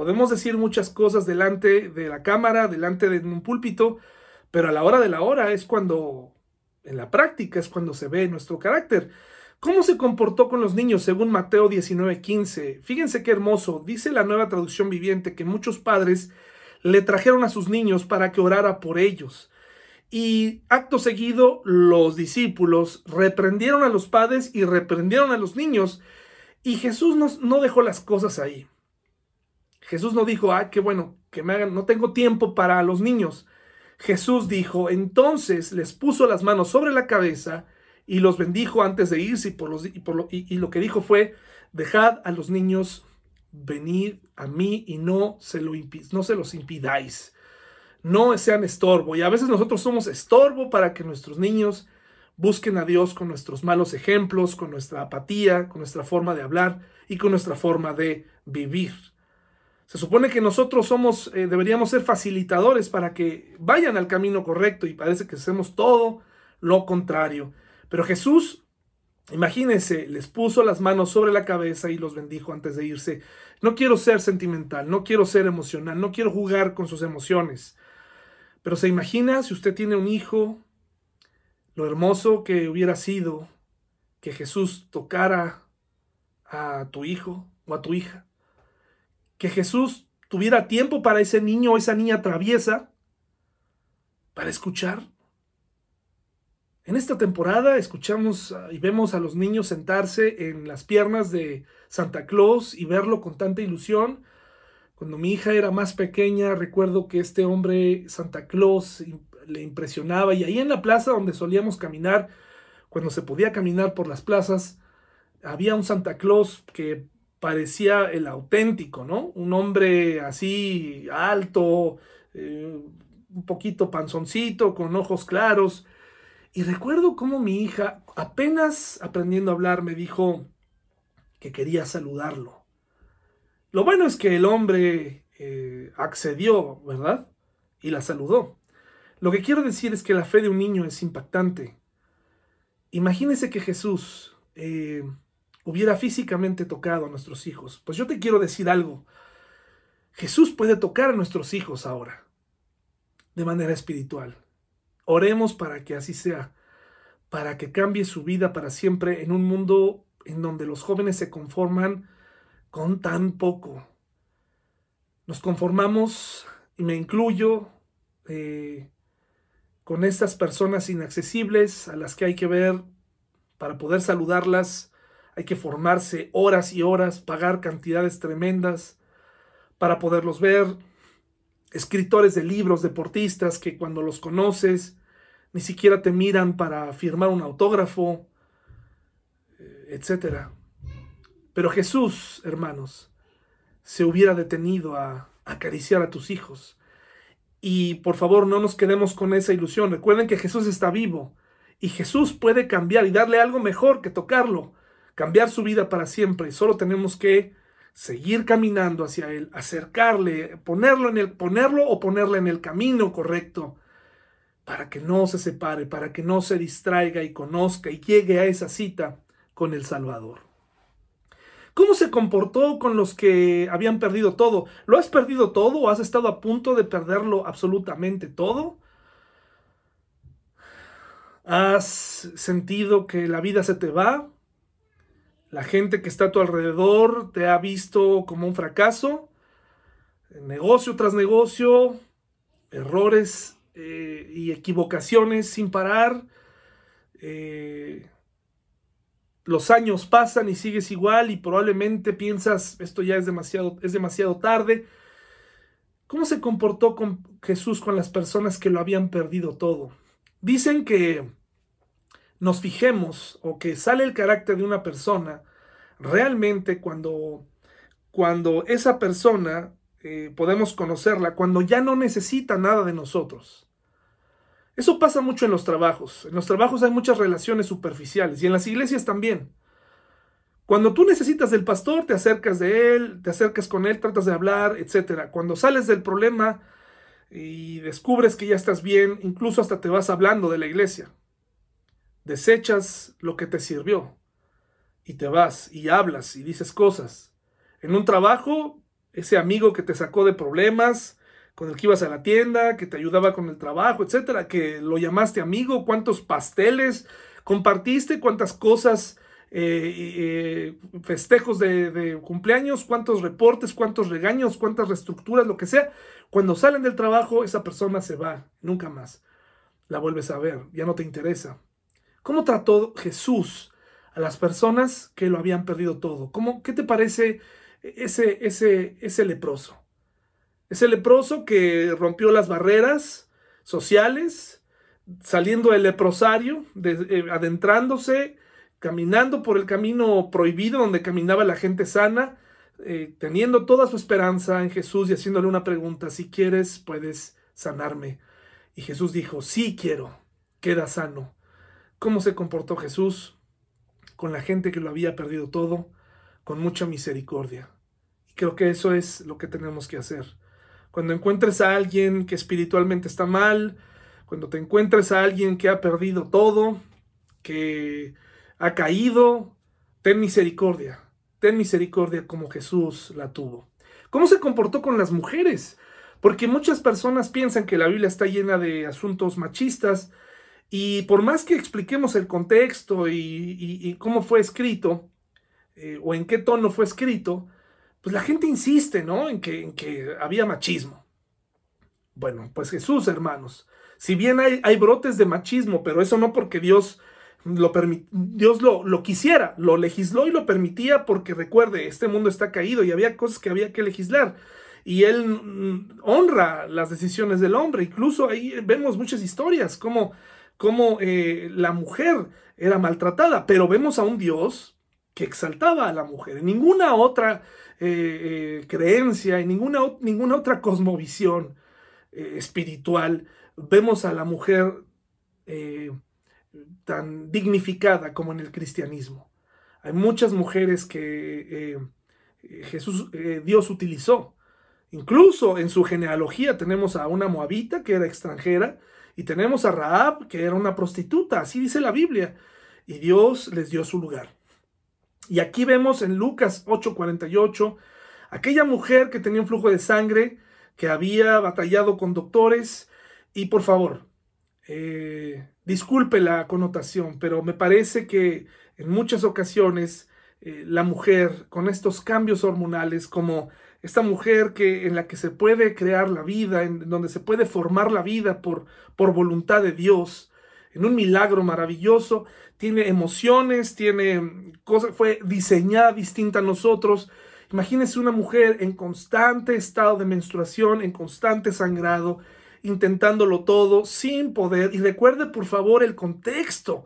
Podemos decir muchas cosas delante de la cámara, delante de un púlpito, pero a la hora de la hora es cuando, en la práctica, es cuando se ve nuestro carácter. ¿Cómo se comportó con los niños según Mateo 19:15? Fíjense qué hermoso. Dice la nueva traducción viviente que muchos padres le trajeron a sus niños para que orara por ellos. Y acto seguido los discípulos reprendieron a los padres y reprendieron a los niños. Y Jesús no, no dejó las cosas ahí. Jesús no dijo, ah, qué bueno, que me hagan, no tengo tiempo para los niños. Jesús dijo, entonces les puso las manos sobre la cabeza y los bendijo antes de irse y, por los, por lo, y lo que dijo fue, dejad a los niños venid a mí y no se, lo no se los impidáis. No sean estorbo. Y a veces nosotros somos estorbo para que nuestros niños busquen a Dios con nuestros malos ejemplos, con nuestra apatía, con nuestra forma de hablar y con nuestra forma de vivir. Se supone que nosotros somos, eh, deberíamos ser facilitadores para que vayan al camino correcto y parece que hacemos todo lo contrario. Pero Jesús Imagínense, les puso las manos sobre la cabeza y los bendijo antes de irse. No quiero ser sentimental, no quiero ser emocional, no quiero jugar con sus emociones. Pero se imagina si usted tiene un hijo, lo hermoso que hubiera sido que Jesús tocara a tu hijo o a tu hija. Que Jesús tuviera tiempo para ese niño o esa niña traviesa para escuchar en esta temporada escuchamos ah, y vemos a los niños sentarse en las piernas de Santa Claus y verlo con tanta ilusión. Cuando mi hija era más pequeña, recuerdo que este hombre, Santa Claus, le impresionaba y ahí en la plaza donde solíamos caminar, cuando se podía caminar por las plazas, había un Santa Claus que parecía el auténtico, ¿no? Un hombre así alto, eh, un poquito panzoncito, con ojos claros, y recuerdo cómo mi hija, apenas aprendiendo a hablar, me dijo que quería saludarlo. Lo bueno es que el hombre eh, accedió, ¿verdad? Y la saludó. Lo que quiero decir es que la fe de un niño es impactante. Imagínese que Jesús eh, hubiera físicamente tocado a nuestros hijos. Pues yo te quiero decir algo. Jesús puede tocar a nuestros hijos ahora, de manera espiritual. Oremos para que así sea, para que cambie su vida para siempre en un mundo en donde los jóvenes se conforman con tan poco. Nos conformamos, y me incluyo, eh, con estas personas inaccesibles a las que hay que ver para poder saludarlas. Hay que formarse horas y horas, pagar cantidades tremendas para poderlos ver. Escritores de libros, deportistas que cuando los conoces ni siquiera te miran para firmar un autógrafo. etc. Pero Jesús, hermanos, se hubiera detenido a acariciar a tus hijos. Y por favor, no nos quedemos con esa ilusión. Recuerden que Jesús está vivo y Jesús puede cambiar y darle algo mejor que tocarlo, cambiar su vida para siempre. Solo tenemos que seguir caminando hacia Él, acercarle, ponerlo, en el, ponerlo o ponerle en el camino correcto para que no se separe, para que no se distraiga y conozca y llegue a esa cita con el Salvador. ¿Cómo se comportó con los que habían perdido todo? ¿Lo has perdido todo o has estado a punto de perderlo absolutamente todo? ¿Has sentido que la vida se te va? La gente que está a tu alrededor te ha visto como un fracaso, negocio tras negocio, errores eh, y equivocaciones sin parar. Eh, los años pasan y sigues igual y probablemente piensas, esto ya es demasiado, es demasiado tarde. ¿Cómo se comportó con Jesús con las personas que lo habían perdido todo? Dicen que nos fijemos o que sale el carácter de una persona realmente cuando, cuando esa persona eh, podemos conocerla, cuando ya no necesita nada de nosotros. Eso pasa mucho en los trabajos. En los trabajos hay muchas relaciones superficiales y en las iglesias también. Cuando tú necesitas del pastor, te acercas de él, te acercas con él, tratas de hablar, etc. Cuando sales del problema y descubres que ya estás bien, incluso hasta te vas hablando de la iglesia desechas lo que te sirvió y te vas y hablas y dices cosas. En un trabajo, ese amigo que te sacó de problemas, con el que ibas a la tienda, que te ayudaba con el trabajo, etcétera, que lo llamaste amigo, cuántos pasteles compartiste, cuántas cosas, eh, eh, festejos de, de, cumpleaños, cuántos reportes, cuántos regaños, cuántas reestructuras, lo que sea. Cuando salen del trabajo, esa persona se va, nunca más la vuelves a ver, ya no te interesa. ¿Cómo trató Jesús a las personas que lo habían perdido todo? ¿Cómo, ¿Qué te parece ese, ese, ese leproso? Ese leproso que rompió las barreras sociales, saliendo del leprosario, eh, adentrándose, caminando por el camino prohibido donde caminaba la gente sana, eh, teniendo toda su esperanza en Jesús y haciéndole una pregunta, si quieres, puedes sanarme. Y Jesús dijo, sí quiero, queda sano cómo se comportó Jesús con la gente que lo había perdido todo, con mucha misericordia. Creo que eso es lo que tenemos que hacer. Cuando encuentres a alguien que espiritualmente está mal, cuando te encuentres a alguien que ha perdido todo, que ha caído, ten misericordia. Ten misericordia como Jesús la tuvo. ¿Cómo se comportó con las mujeres? Porque muchas personas piensan que la Biblia está llena de asuntos machistas, y por más que expliquemos el contexto y, cómo fue escrito, eh, o en qué tono fue escrito, pues la gente insiste, ¿no? En que, en que había machismo. Bueno, pues Jesús, hermanos, si bien hay, hay brotes de machismo, pero eso no porque Dios lo, Dios lo, lo, quisiera, lo legisló y lo permitía porque recuerde, este mundo está caído y había cosas que había que legislar. Y él mm, honra las decisiones del hombre. Incluso ahí vemos muchas historias, como cómo eh, la mujer era maltratada, pero vemos a un Dios que exaltaba a la mujer. En ninguna otra eh, eh, creencia, en ninguna, ninguna otra cosmovisión espiritual vemos a la mujer tan dignificada como en el cristianismo. Hay muchas mujeres que Jesús, Dios utilizó. Incluso en su genealogía tenemos a una moabita que era extranjera, y tenemos a Raab, que era una prostituta, así dice la Biblia, y Dios les dio su lugar. Y aquí vemos en Lucas 8:48, aquella mujer que tenía un flujo de sangre, que había batallado con doctores, y por favor, eh, disculpe la connotación, pero me parece que en muchas ocasiones eh, la mujer con estos cambios hormonales como esta mujer que, en la que se puede crear la vida, en donde se puede formar la vida por, por voluntad de Dios, en un milagro maravilloso, tiene emociones, tiene cosas, fue diseñada distinta a nosotros. Imagínense una mujer en constante estado de menstruación, en constante sangrado, intentándolo todo sin poder. Y recuerde por favor el contexto.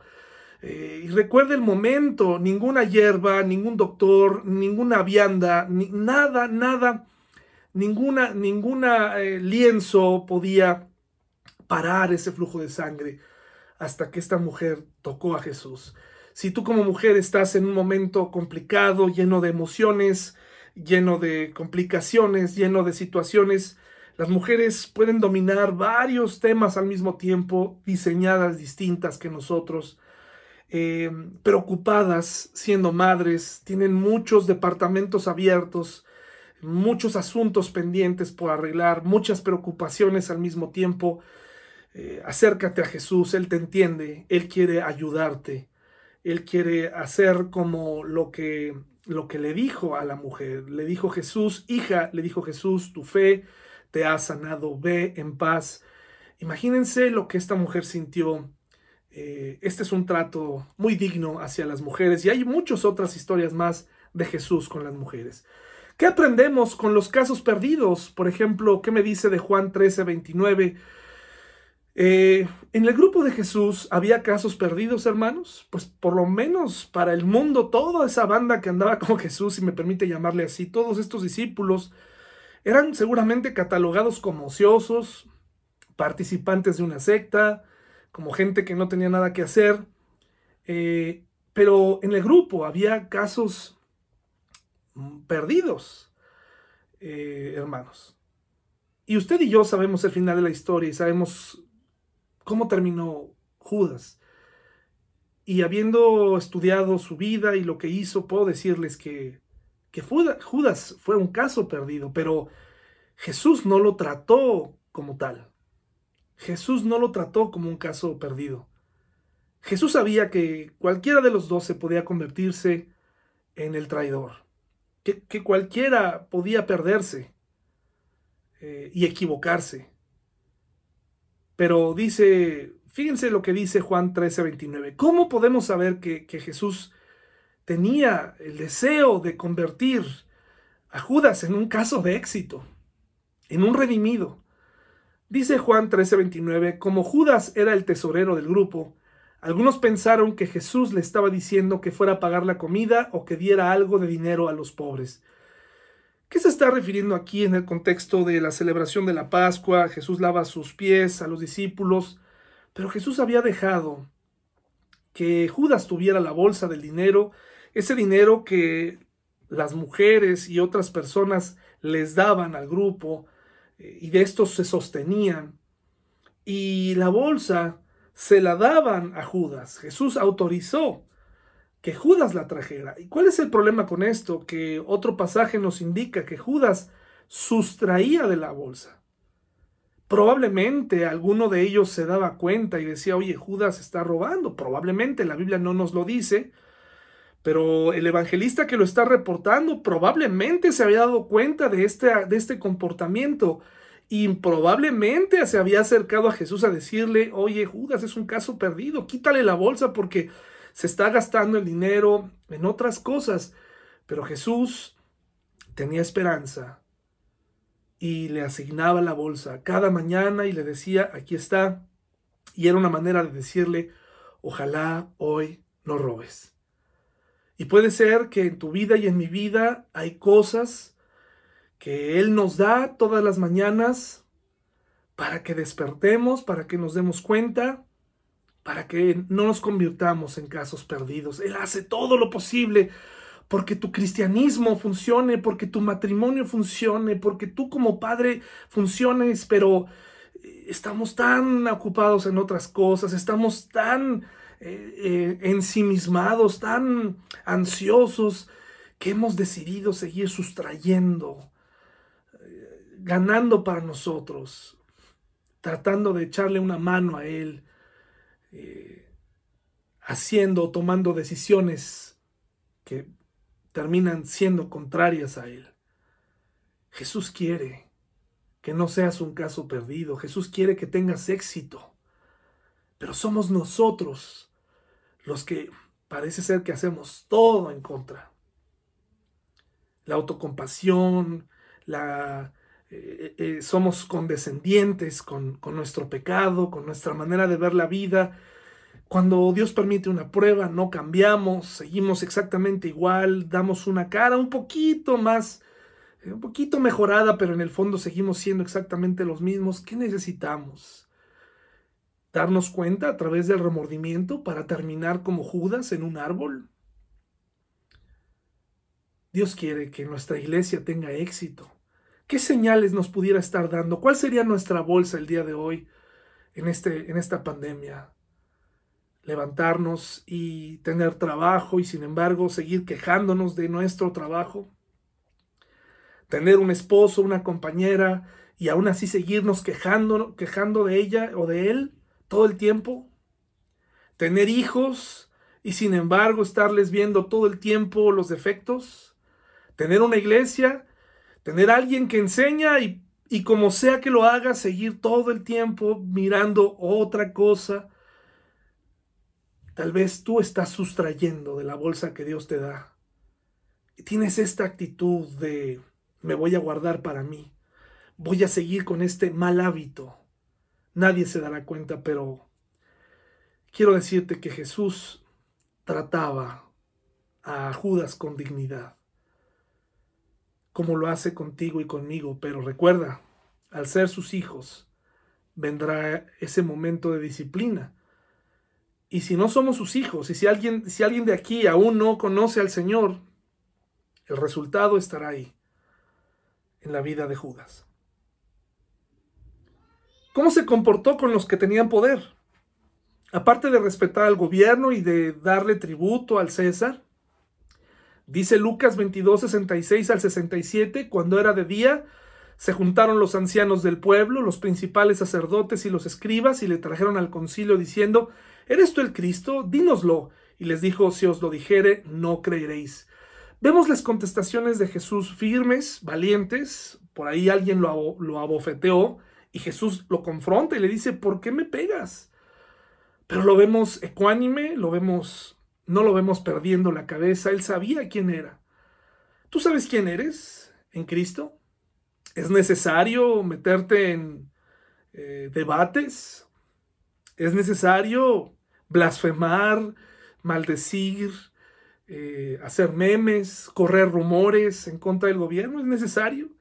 Eh, y recuerda el momento, ninguna hierba, ningún doctor, ninguna vianda, nada, nada, ninguna, ninguna eh, lienzo podía parar ese flujo de sangre hasta que esta mujer tocó a Jesús. Si tú como mujer estás en un momento complicado, lleno de emociones, lleno de complicaciones, lleno de situaciones, las mujeres pueden dominar varios temas al mismo tiempo, diseñadas distintas que nosotros, eh, preocupadas siendo madres, tienen muchos departamentos abiertos, muchos asuntos pendientes por arreglar, muchas preocupaciones al mismo tiempo. Eh, acércate a Jesús, Él te entiende, Él quiere ayudarte, Él quiere hacer como lo que, lo que le dijo a la mujer. Le dijo Jesús, hija, le dijo Jesús, tu fe te ha sanado, ve en paz. Imagínense lo que esta mujer sintió. Eh, este es un trato muy digno hacia las mujeres y hay muchas otras historias más de Jesús con las mujeres. ¿Qué aprendemos con los casos perdidos? Por ejemplo, ¿qué me dice de Juan 13, 29? Eh, en el grupo de Jesús había casos perdidos, hermanos. Pues por lo menos para el mundo, toda esa banda que andaba con Jesús, si me permite llamarle así, todos estos discípulos, eran seguramente catalogados como ociosos, participantes de una secta, como gente que no tenía nada que hacer. Eh, pero en el grupo había casos perdidos, eh, hermanos. Y usted y yo sabemos el final de la historia y sabemos cómo terminó Judas. Y habiendo estudiado su vida y lo que hizo, puedo decirles que, que Judas fue un caso perdido, pero Jesús no lo trató como tal. Jesús no lo trató como un caso perdido. Jesús sabía que cualquiera de los dos se podía convertirse en el traidor, que, cualquiera podía perderse eh, y equivocarse. Pero dice, fíjense lo que dice Juan 13, 29. ¿Cómo podemos saber que, que Jesús tenía el deseo de convertir a Judas en un caso de éxito, en un redimido? Dice Juan 13, 29, como Judas era el tesorero del grupo, algunos pensaron que Jesús le estaba diciendo que fuera a pagar la comida o que diera algo de dinero a los pobres. ¿Qué se está refiriendo aquí en el contexto de la celebración de la Pascua? Jesús lava sus pies a los discípulos, pero Jesús había dejado que Judas tuviera la bolsa del dinero, ese dinero que las mujeres y otras personas les daban al grupo y de estos se sostenían. Y la bolsa se la daban a Judas. Jesús autorizó que Judas la trajera. ¿Y cuál es el problema con esto? Que otro pasaje nos indica que Judas sustraía de la bolsa. Probablemente alguno de ellos se daba cuenta y decía, oye, Judas está robando. Probablemente la Biblia no nos lo dice, pero el evangelista que lo está reportando probablemente se había dado cuenta de este, de este comportamiento y probablemente se había acercado a Jesús a decirle, oye, Judas es un caso perdido, quítale la bolsa porque se está gastando el dinero en otras cosas. Pero Jesús tenía esperanza y le asignaba la bolsa cada mañana y le decía, aquí está. Y era una manera de decirle, ojalá hoy no robes. Y puede ser que en tu vida y en mi vida hay cosas que Él nos da todas las mañanas para que despertemos, para que nos demos cuenta para que no nos convirtamos en casos perdidos. Él hace todo lo posible porque tu cristianismo funcione, porque tu matrimonio funcione, porque tú como padre funciones, pero eh, estamos tan ocupados en otras cosas, estamos tan eh, eh, ensimismados, tan ansiosos, que hemos decidido seguir sustrayendo, ganando para nosotros, tratando de echarle una mano a Él eh, haciendo tomando decisiones que terminan siendo contrarias a Él. Jesús quiere que no seas un caso perdido. Jesús quiere que tengas éxito. Pero somos nosotros los que parece ser que hacemos todo en contra. La autocompasión, la, eh, eh, somos condescendientes con, con nuestro pecado, con nuestra manera de ver la vida, Cuando Dios permite una prueba, no cambiamos, seguimos exactamente igual, damos una cara un poquito más, eh, un poquito mejorada, pero en el fondo seguimos siendo exactamente los mismos. ¿Qué necesitamos? ¿Darnos cuenta a través del remordimiento para terminar como Judas en un árbol? Dios quiere que nuestra iglesia tenga éxito. ¿Qué señales nos pudiera estar dando? ¿Cuál sería nuestra bolsa el día de hoy en, este, en esta pandemia? levantarnos y tener trabajo y sin embargo seguir quejándonos de nuestro trabajo. Tener un esposo, una compañera y aún así seguirnos quejando, quejando de ella o de él todo el tiempo. Tener hijos y sin embargo estarles viendo todo el tiempo los defectos. Tener una iglesia, tener alguien que enseña y, y como sea que lo haga, seguir todo el tiempo mirando otra cosa Tal vez tú estás sustrayendo de la bolsa que Dios te da. Y tienes esta actitud de me voy a guardar para mí. Voy a seguir con este mal hábito. Nadie se dará cuenta, pero quiero decirte que Jesús trataba a Judas con dignidad, como lo hace contigo y conmigo. Pero recuerda, al ser sus hijos, vendrá ese momento de disciplina y si no somos sus hijos, y si alguien, si alguien de aquí aún no conoce al Señor, el resultado estará ahí, en la vida de Judas. ¿Cómo se comportó con los que tenían poder? Aparte de respetar al gobierno y de darle tributo al César, dice Lucas 22, 66 al 67, cuando era de día, se juntaron los ancianos del pueblo, los principales sacerdotes y los escribas, y le trajeron al concilio diciendo, ¿Eres tú el Cristo? Dínoslo. Y les dijo, si os lo dijere, no creeréis. Vemos las contestaciones de Jesús firmes, valientes. Por ahí alguien lo, lo abofeteó y Jesús lo confronta y le dice, ¿por qué me pegas? Pero lo vemos ecuánime, lo vemos, no lo vemos perdiendo la cabeza. Él sabía quién era. ¿Tú sabes quién eres en Cristo? ¿Es necesario meterte en eh, debates? ¿Es necesario blasfemar, maldecir, eh, hacer memes, correr rumores en contra del gobierno, es necesario.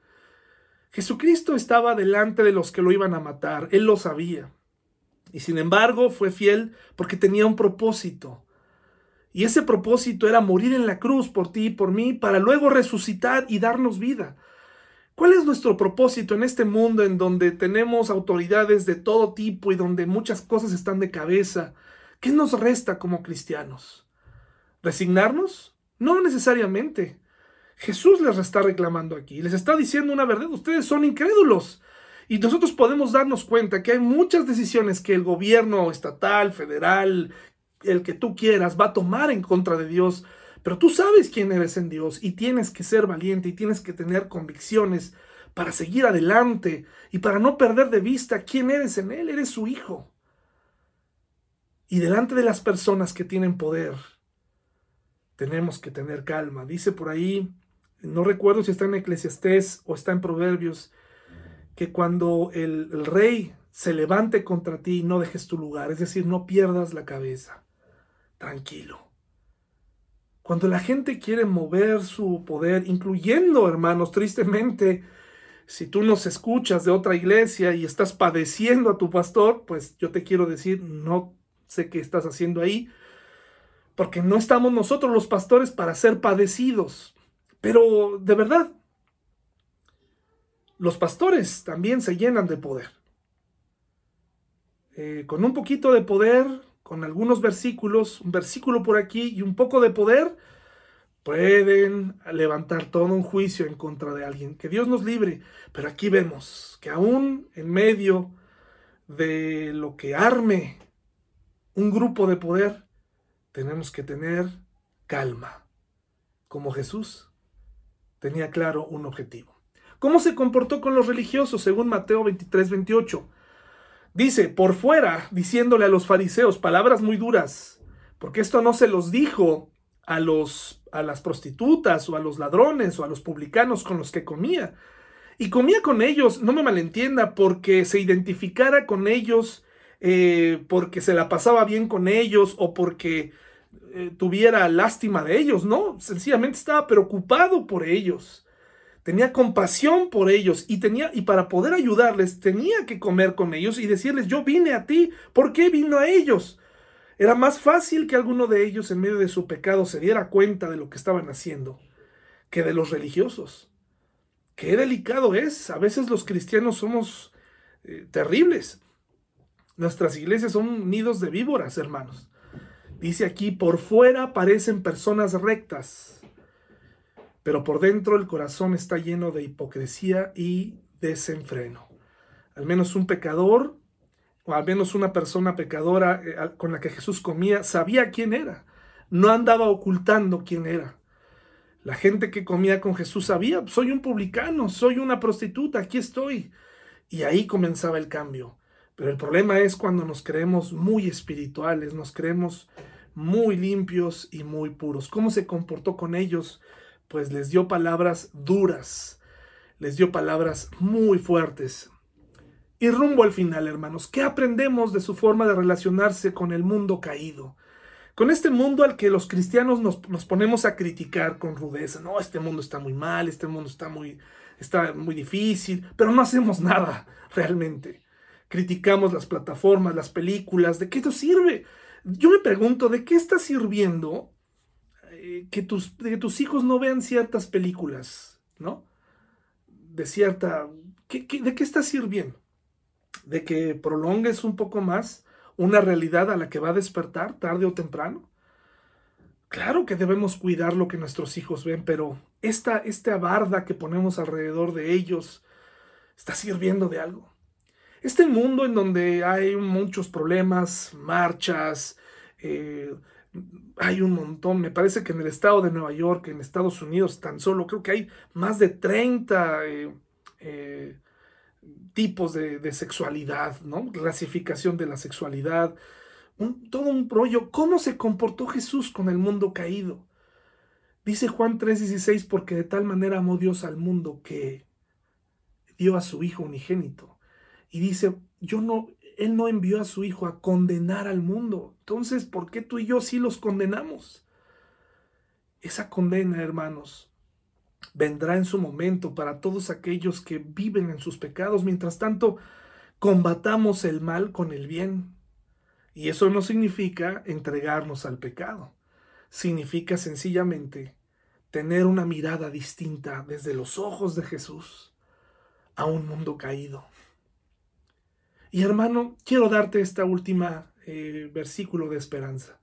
Jesucristo estaba delante de los que lo iban a matar, él lo sabía. Y sin embargo fue fiel porque tenía un propósito. Y ese propósito era morir en la cruz por ti y por mí para luego resucitar y darnos vida. ¿Cuál es nuestro propósito en este mundo en donde tenemos autoridades de todo tipo y donde muchas cosas están de cabeza? ¿Qué nos resta como cristianos? ¿Resignarnos? No necesariamente. Jesús les está reclamando aquí, les está diciendo una verdad, ustedes son incrédulos. Y nosotros podemos darnos cuenta que hay muchas decisiones que el gobierno estatal, federal, el que tú quieras, va a tomar en contra de Dios pero tú sabes quién eres en Dios y tienes que ser valiente y tienes que tener convicciones para seguir adelante y para no perder de vista quién eres en Él. Eres su hijo. Y delante de las personas que tienen poder, tenemos que tener calma. Dice por ahí, no recuerdo si está en Eclesiastés o está en Proverbios, que cuando el, rey se levante contra ti, no dejes tu lugar, es decir, no pierdas la cabeza. Tranquilo. Cuando la gente quiere mover su poder, incluyendo, hermanos, tristemente, si tú nos escuchas de otra iglesia y estás padeciendo a tu pastor, pues yo te quiero decir, no sé qué estás haciendo ahí, porque no estamos nosotros los pastores para ser padecidos. Pero de verdad, los pastores también se llenan de poder. Eh, con un poquito de poder con algunos versículos, un versículo por aquí y un poco de poder, pueden levantar todo un juicio en contra de alguien. Que Dios nos libre. Pero aquí vemos que aún en medio de lo que arme un grupo de poder, tenemos que tener calma. Como Jesús tenía claro un objetivo. ¿Cómo se comportó con los religiosos según Mateo 23, 28? Dice, por fuera, diciéndole a los fariseos palabras muy duras, porque esto no se los dijo a, los, a las prostitutas o a los ladrones o a los publicanos con los que comía. Y comía con ellos, no me malentienda, porque se identificara con ellos eh, porque se la pasaba bien con ellos o porque eh, tuviera lástima de ellos, no, sencillamente estaba preocupado por ellos. Tenía compasión por ellos y tenía y para poder ayudarles tenía que comer con ellos y decirles, "Yo vine a ti, ¿por qué vino a ellos?" Era más fácil que alguno de ellos en medio de su pecado se diera cuenta de lo que estaban haciendo que de los religiosos. Qué delicado es. A veces los cristianos somos eh, terribles. Nuestras iglesias son nidos de víboras, hermanos. Dice aquí, por fuera parecen personas rectas, pero por dentro el corazón está lleno de hipocresía y desenfreno. Al menos un pecador, o al menos una persona pecadora eh, con la que Jesús comía, sabía quién era. No andaba ocultando quién era. La gente que comía con Jesús sabía, soy un publicano, soy una prostituta, aquí estoy. Y ahí comenzaba el cambio. Pero el problema es cuando nos creemos muy espirituales, nos creemos muy limpios y muy puros. ¿Cómo se comportó con ellos? Pues les dio palabras duras, les dio palabras muy fuertes. Y rumbo al final, hermanos, ¿qué aprendemos de su forma de relacionarse con el mundo caído? con este mundo al que los cristianos nos, ponemos a criticar con rudeza. No, este mundo está muy mal, este mundo está muy, está muy difícil, pero no hacemos nada realmente. Criticamos las plataformas, las películas, ¿de qué esto sirve? Yo me pregunto, ¿de qué está sirviendo eh, que, tus, que tus hijos no vean ciertas películas, ¿no? De cierta... de qué está sirviendo? ¿De que prolongues un poco más una realidad a la que va a despertar tarde o temprano? Claro que debemos cuidar lo que nuestros hijos ven, pero esta, esta barda que ponemos alrededor de ellos está sirviendo de algo. Este mundo en donde hay muchos problemas, marchas, eh, hay un montón, me parece que en el estado de Nueva York, en Estados Unidos tan solo, creo que hay más de 30 tipos de, sexualidad, ¿no? Clasificación de la sexualidad, todo un rollo. ¿Cómo se comportó Jesús con el mundo caído? Dice Juan 3:16, porque de tal manera amó Dios al mundo que dio a su Hijo unigénito. Y dice, yo no, Él no envió a su Hijo a condenar al mundo. Entonces, ¿por qué tú y yo sí los condenamos? Esa condena, hermanos, vendrá en su momento para todos aquellos que viven en sus pecados. Mientras tanto, combatamos el mal con el bien. Y eso no significa entregarnos al pecado. Significa sencillamente tener una mirada distinta desde los ojos de Jesús a un mundo caído. Y hermano, quiero darte esta última eh, versículo de esperanza.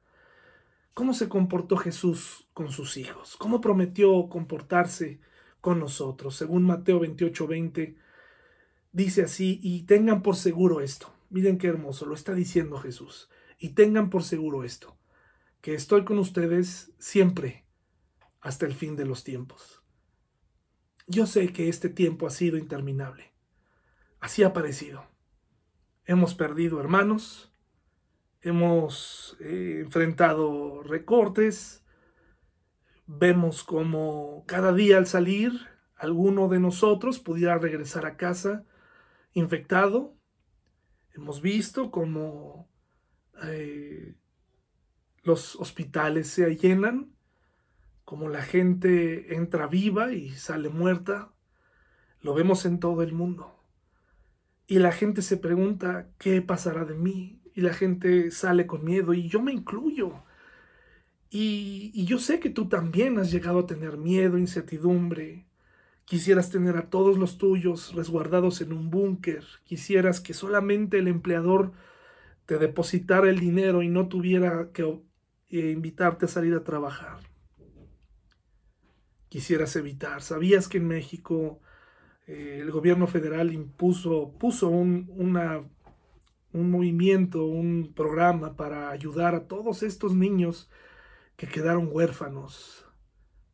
¿Cómo se comportó Jesús con sus hijos? ¿Cómo prometió comportarse con nosotros? Según Mateo 28, 20, dice así, y tengan por seguro esto. Miren qué hermoso, lo está diciendo Jesús. Y tengan por seguro esto, que estoy con ustedes siempre hasta el fin de los tiempos. Yo sé que este tiempo ha sido interminable. Así ha parecido. Hemos perdido hermanos, hemos eh, enfrentado recortes, vemos como cada día al salir alguno de nosotros pudiera regresar a casa infectado, hemos visto como eh, los hospitales se llenan, como la gente entra viva y sale muerta, lo vemos en todo el mundo. Y la gente se pregunta, ¿qué pasará de mí? y la gente sale con miedo y yo me incluyo. Y, yo sé que tú también has llegado a tener miedo, incertidumbre. Quisieras tener a todos los tuyos resguardados en un búnker. Quisieras que solamente el empleador te depositara el dinero y no tuviera que eh, invitarte a salir a trabajar. Quisieras evitar. ¿Sabías que en México eh, el gobierno federal impuso, puso una un movimiento, un programa para ayudar a todos estos niños que quedaron huérfanos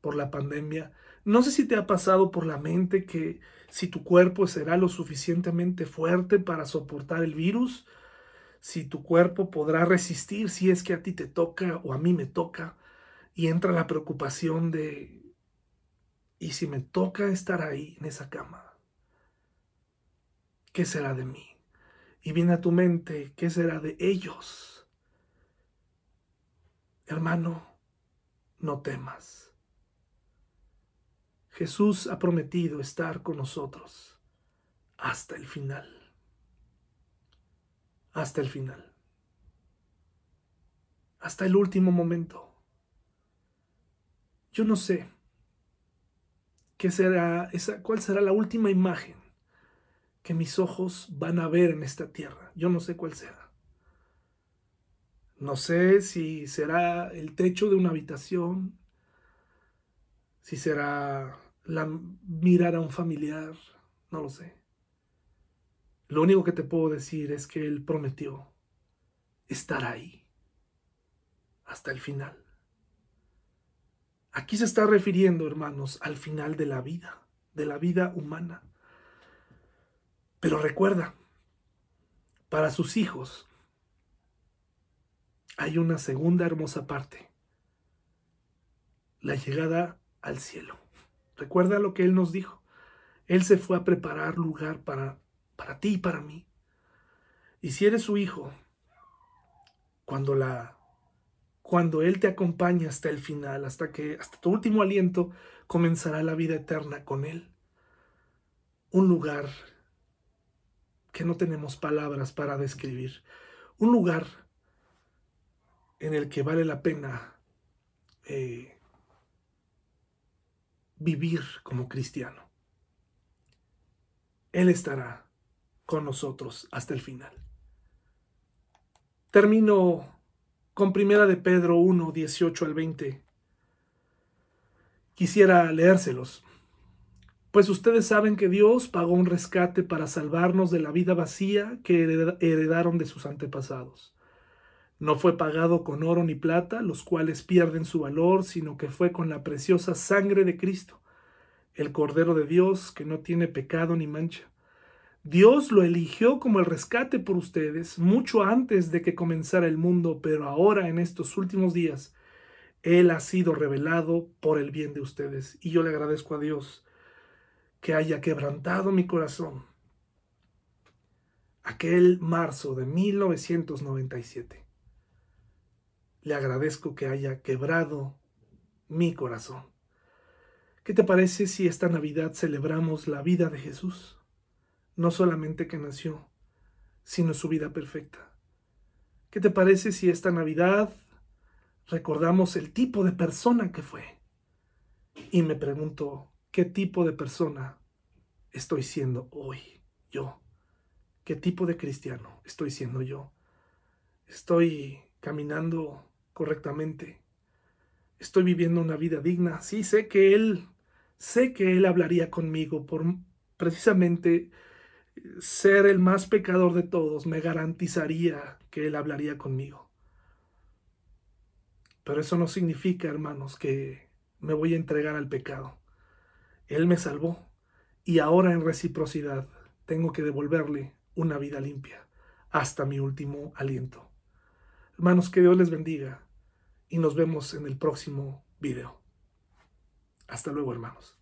por la pandemia. No sé si te ha pasado por la mente que si tu cuerpo será lo suficientemente fuerte para soportar el virus, si tu cuerpo podrá resistir si es que a ti te toca o a mí me toca, y entra la preocupación de, ¿y si me toca estar ahí en esa cama? ¿Qué será de mí? Y viene a tu mente, ¿qué será de ellos? Hermano, no temas. Jesús ha prometido estar con nosotros hasta el final. Hasta el final. Hasta el último momento. Yo no sé qué será esa, cuál será la última imagen que mis ojos van a ver en esta tierra. Yo no sé cuál será. No sé si será el techo de una habitación, si será la, mirar a un familiar, no lo sé. Lo único que te puedo decir es que Él prometió estar ahí hasta el final. Aquí se está refiriendo, hermanos, al final de la vida, de la vida humana. Pero recuerda, para sus hijos hay una segunda hermosa parte, la llegada al cielo. Recuerda lo que Él nos dijo. Él se fue a preparar lugar para, para ti y para mí. Y si eres su hijo, cuando la cuando Él te acompaña hasta el final, hasta que hasta tu último aliento comenzará la vida eterna con Él. Un lugar que no tenemos palabras para describir. Un lugar en el que vale la pena eh, vivir como cristiano. Él estará con nosotros hasta el final. Termino con Primera de Pedro 1, 18 al 20. Quisiera leérselos. Pues ustedes saben que Dios pagó un rescate para salvarnos de la vida vacía que heredaron de sus antepasados. No fue pagado con oro ni plata, los cuales pierden su valor, sino que fue con la preciosa sangre de Cristo, el Cordero de Dios que no tiene pecado ni mancha. Dios lo eligió como el rescate por ustedes mucho antes de que comenzara el mundo, pero ahora en estos últimos días, Él ha sido revelado por el bien de ustedes. Y yo le agradezco a Dios que haya quebrantado mi corazón aquel marzo de 1997 le agradezco que haya quebrado mi corazón. ¿Qué te parece si esta Navidad celebramos la vida de Jesús? No solamente que nació, sino su vida perfecta. ¿Qué te parece si esta Navidad recordamos el tipo de persona que fue? Y me pregunto, ¿qué tipo de persona estoy siendo hoy yo? ¿Qué tipo de cristiano estoy siendo yo? Estoy caminando correctamente. Estoy viviendo una vida digna. Sí, sé que Él, sé que Él hablaría conmigo por precisamente ser el más pecador de todos. Me garantizaría que Él hablaría conmigo. Pero eso no significa, hermanos, que me voy a entregar al pecado. Él me salvó y ahora en reciprocidad tengo que devolverle una vida limpia hasta mi último aliento. Hermanos, que Dios les bendiga y nos vemos en el próximo video. Hasta luego, hermanos.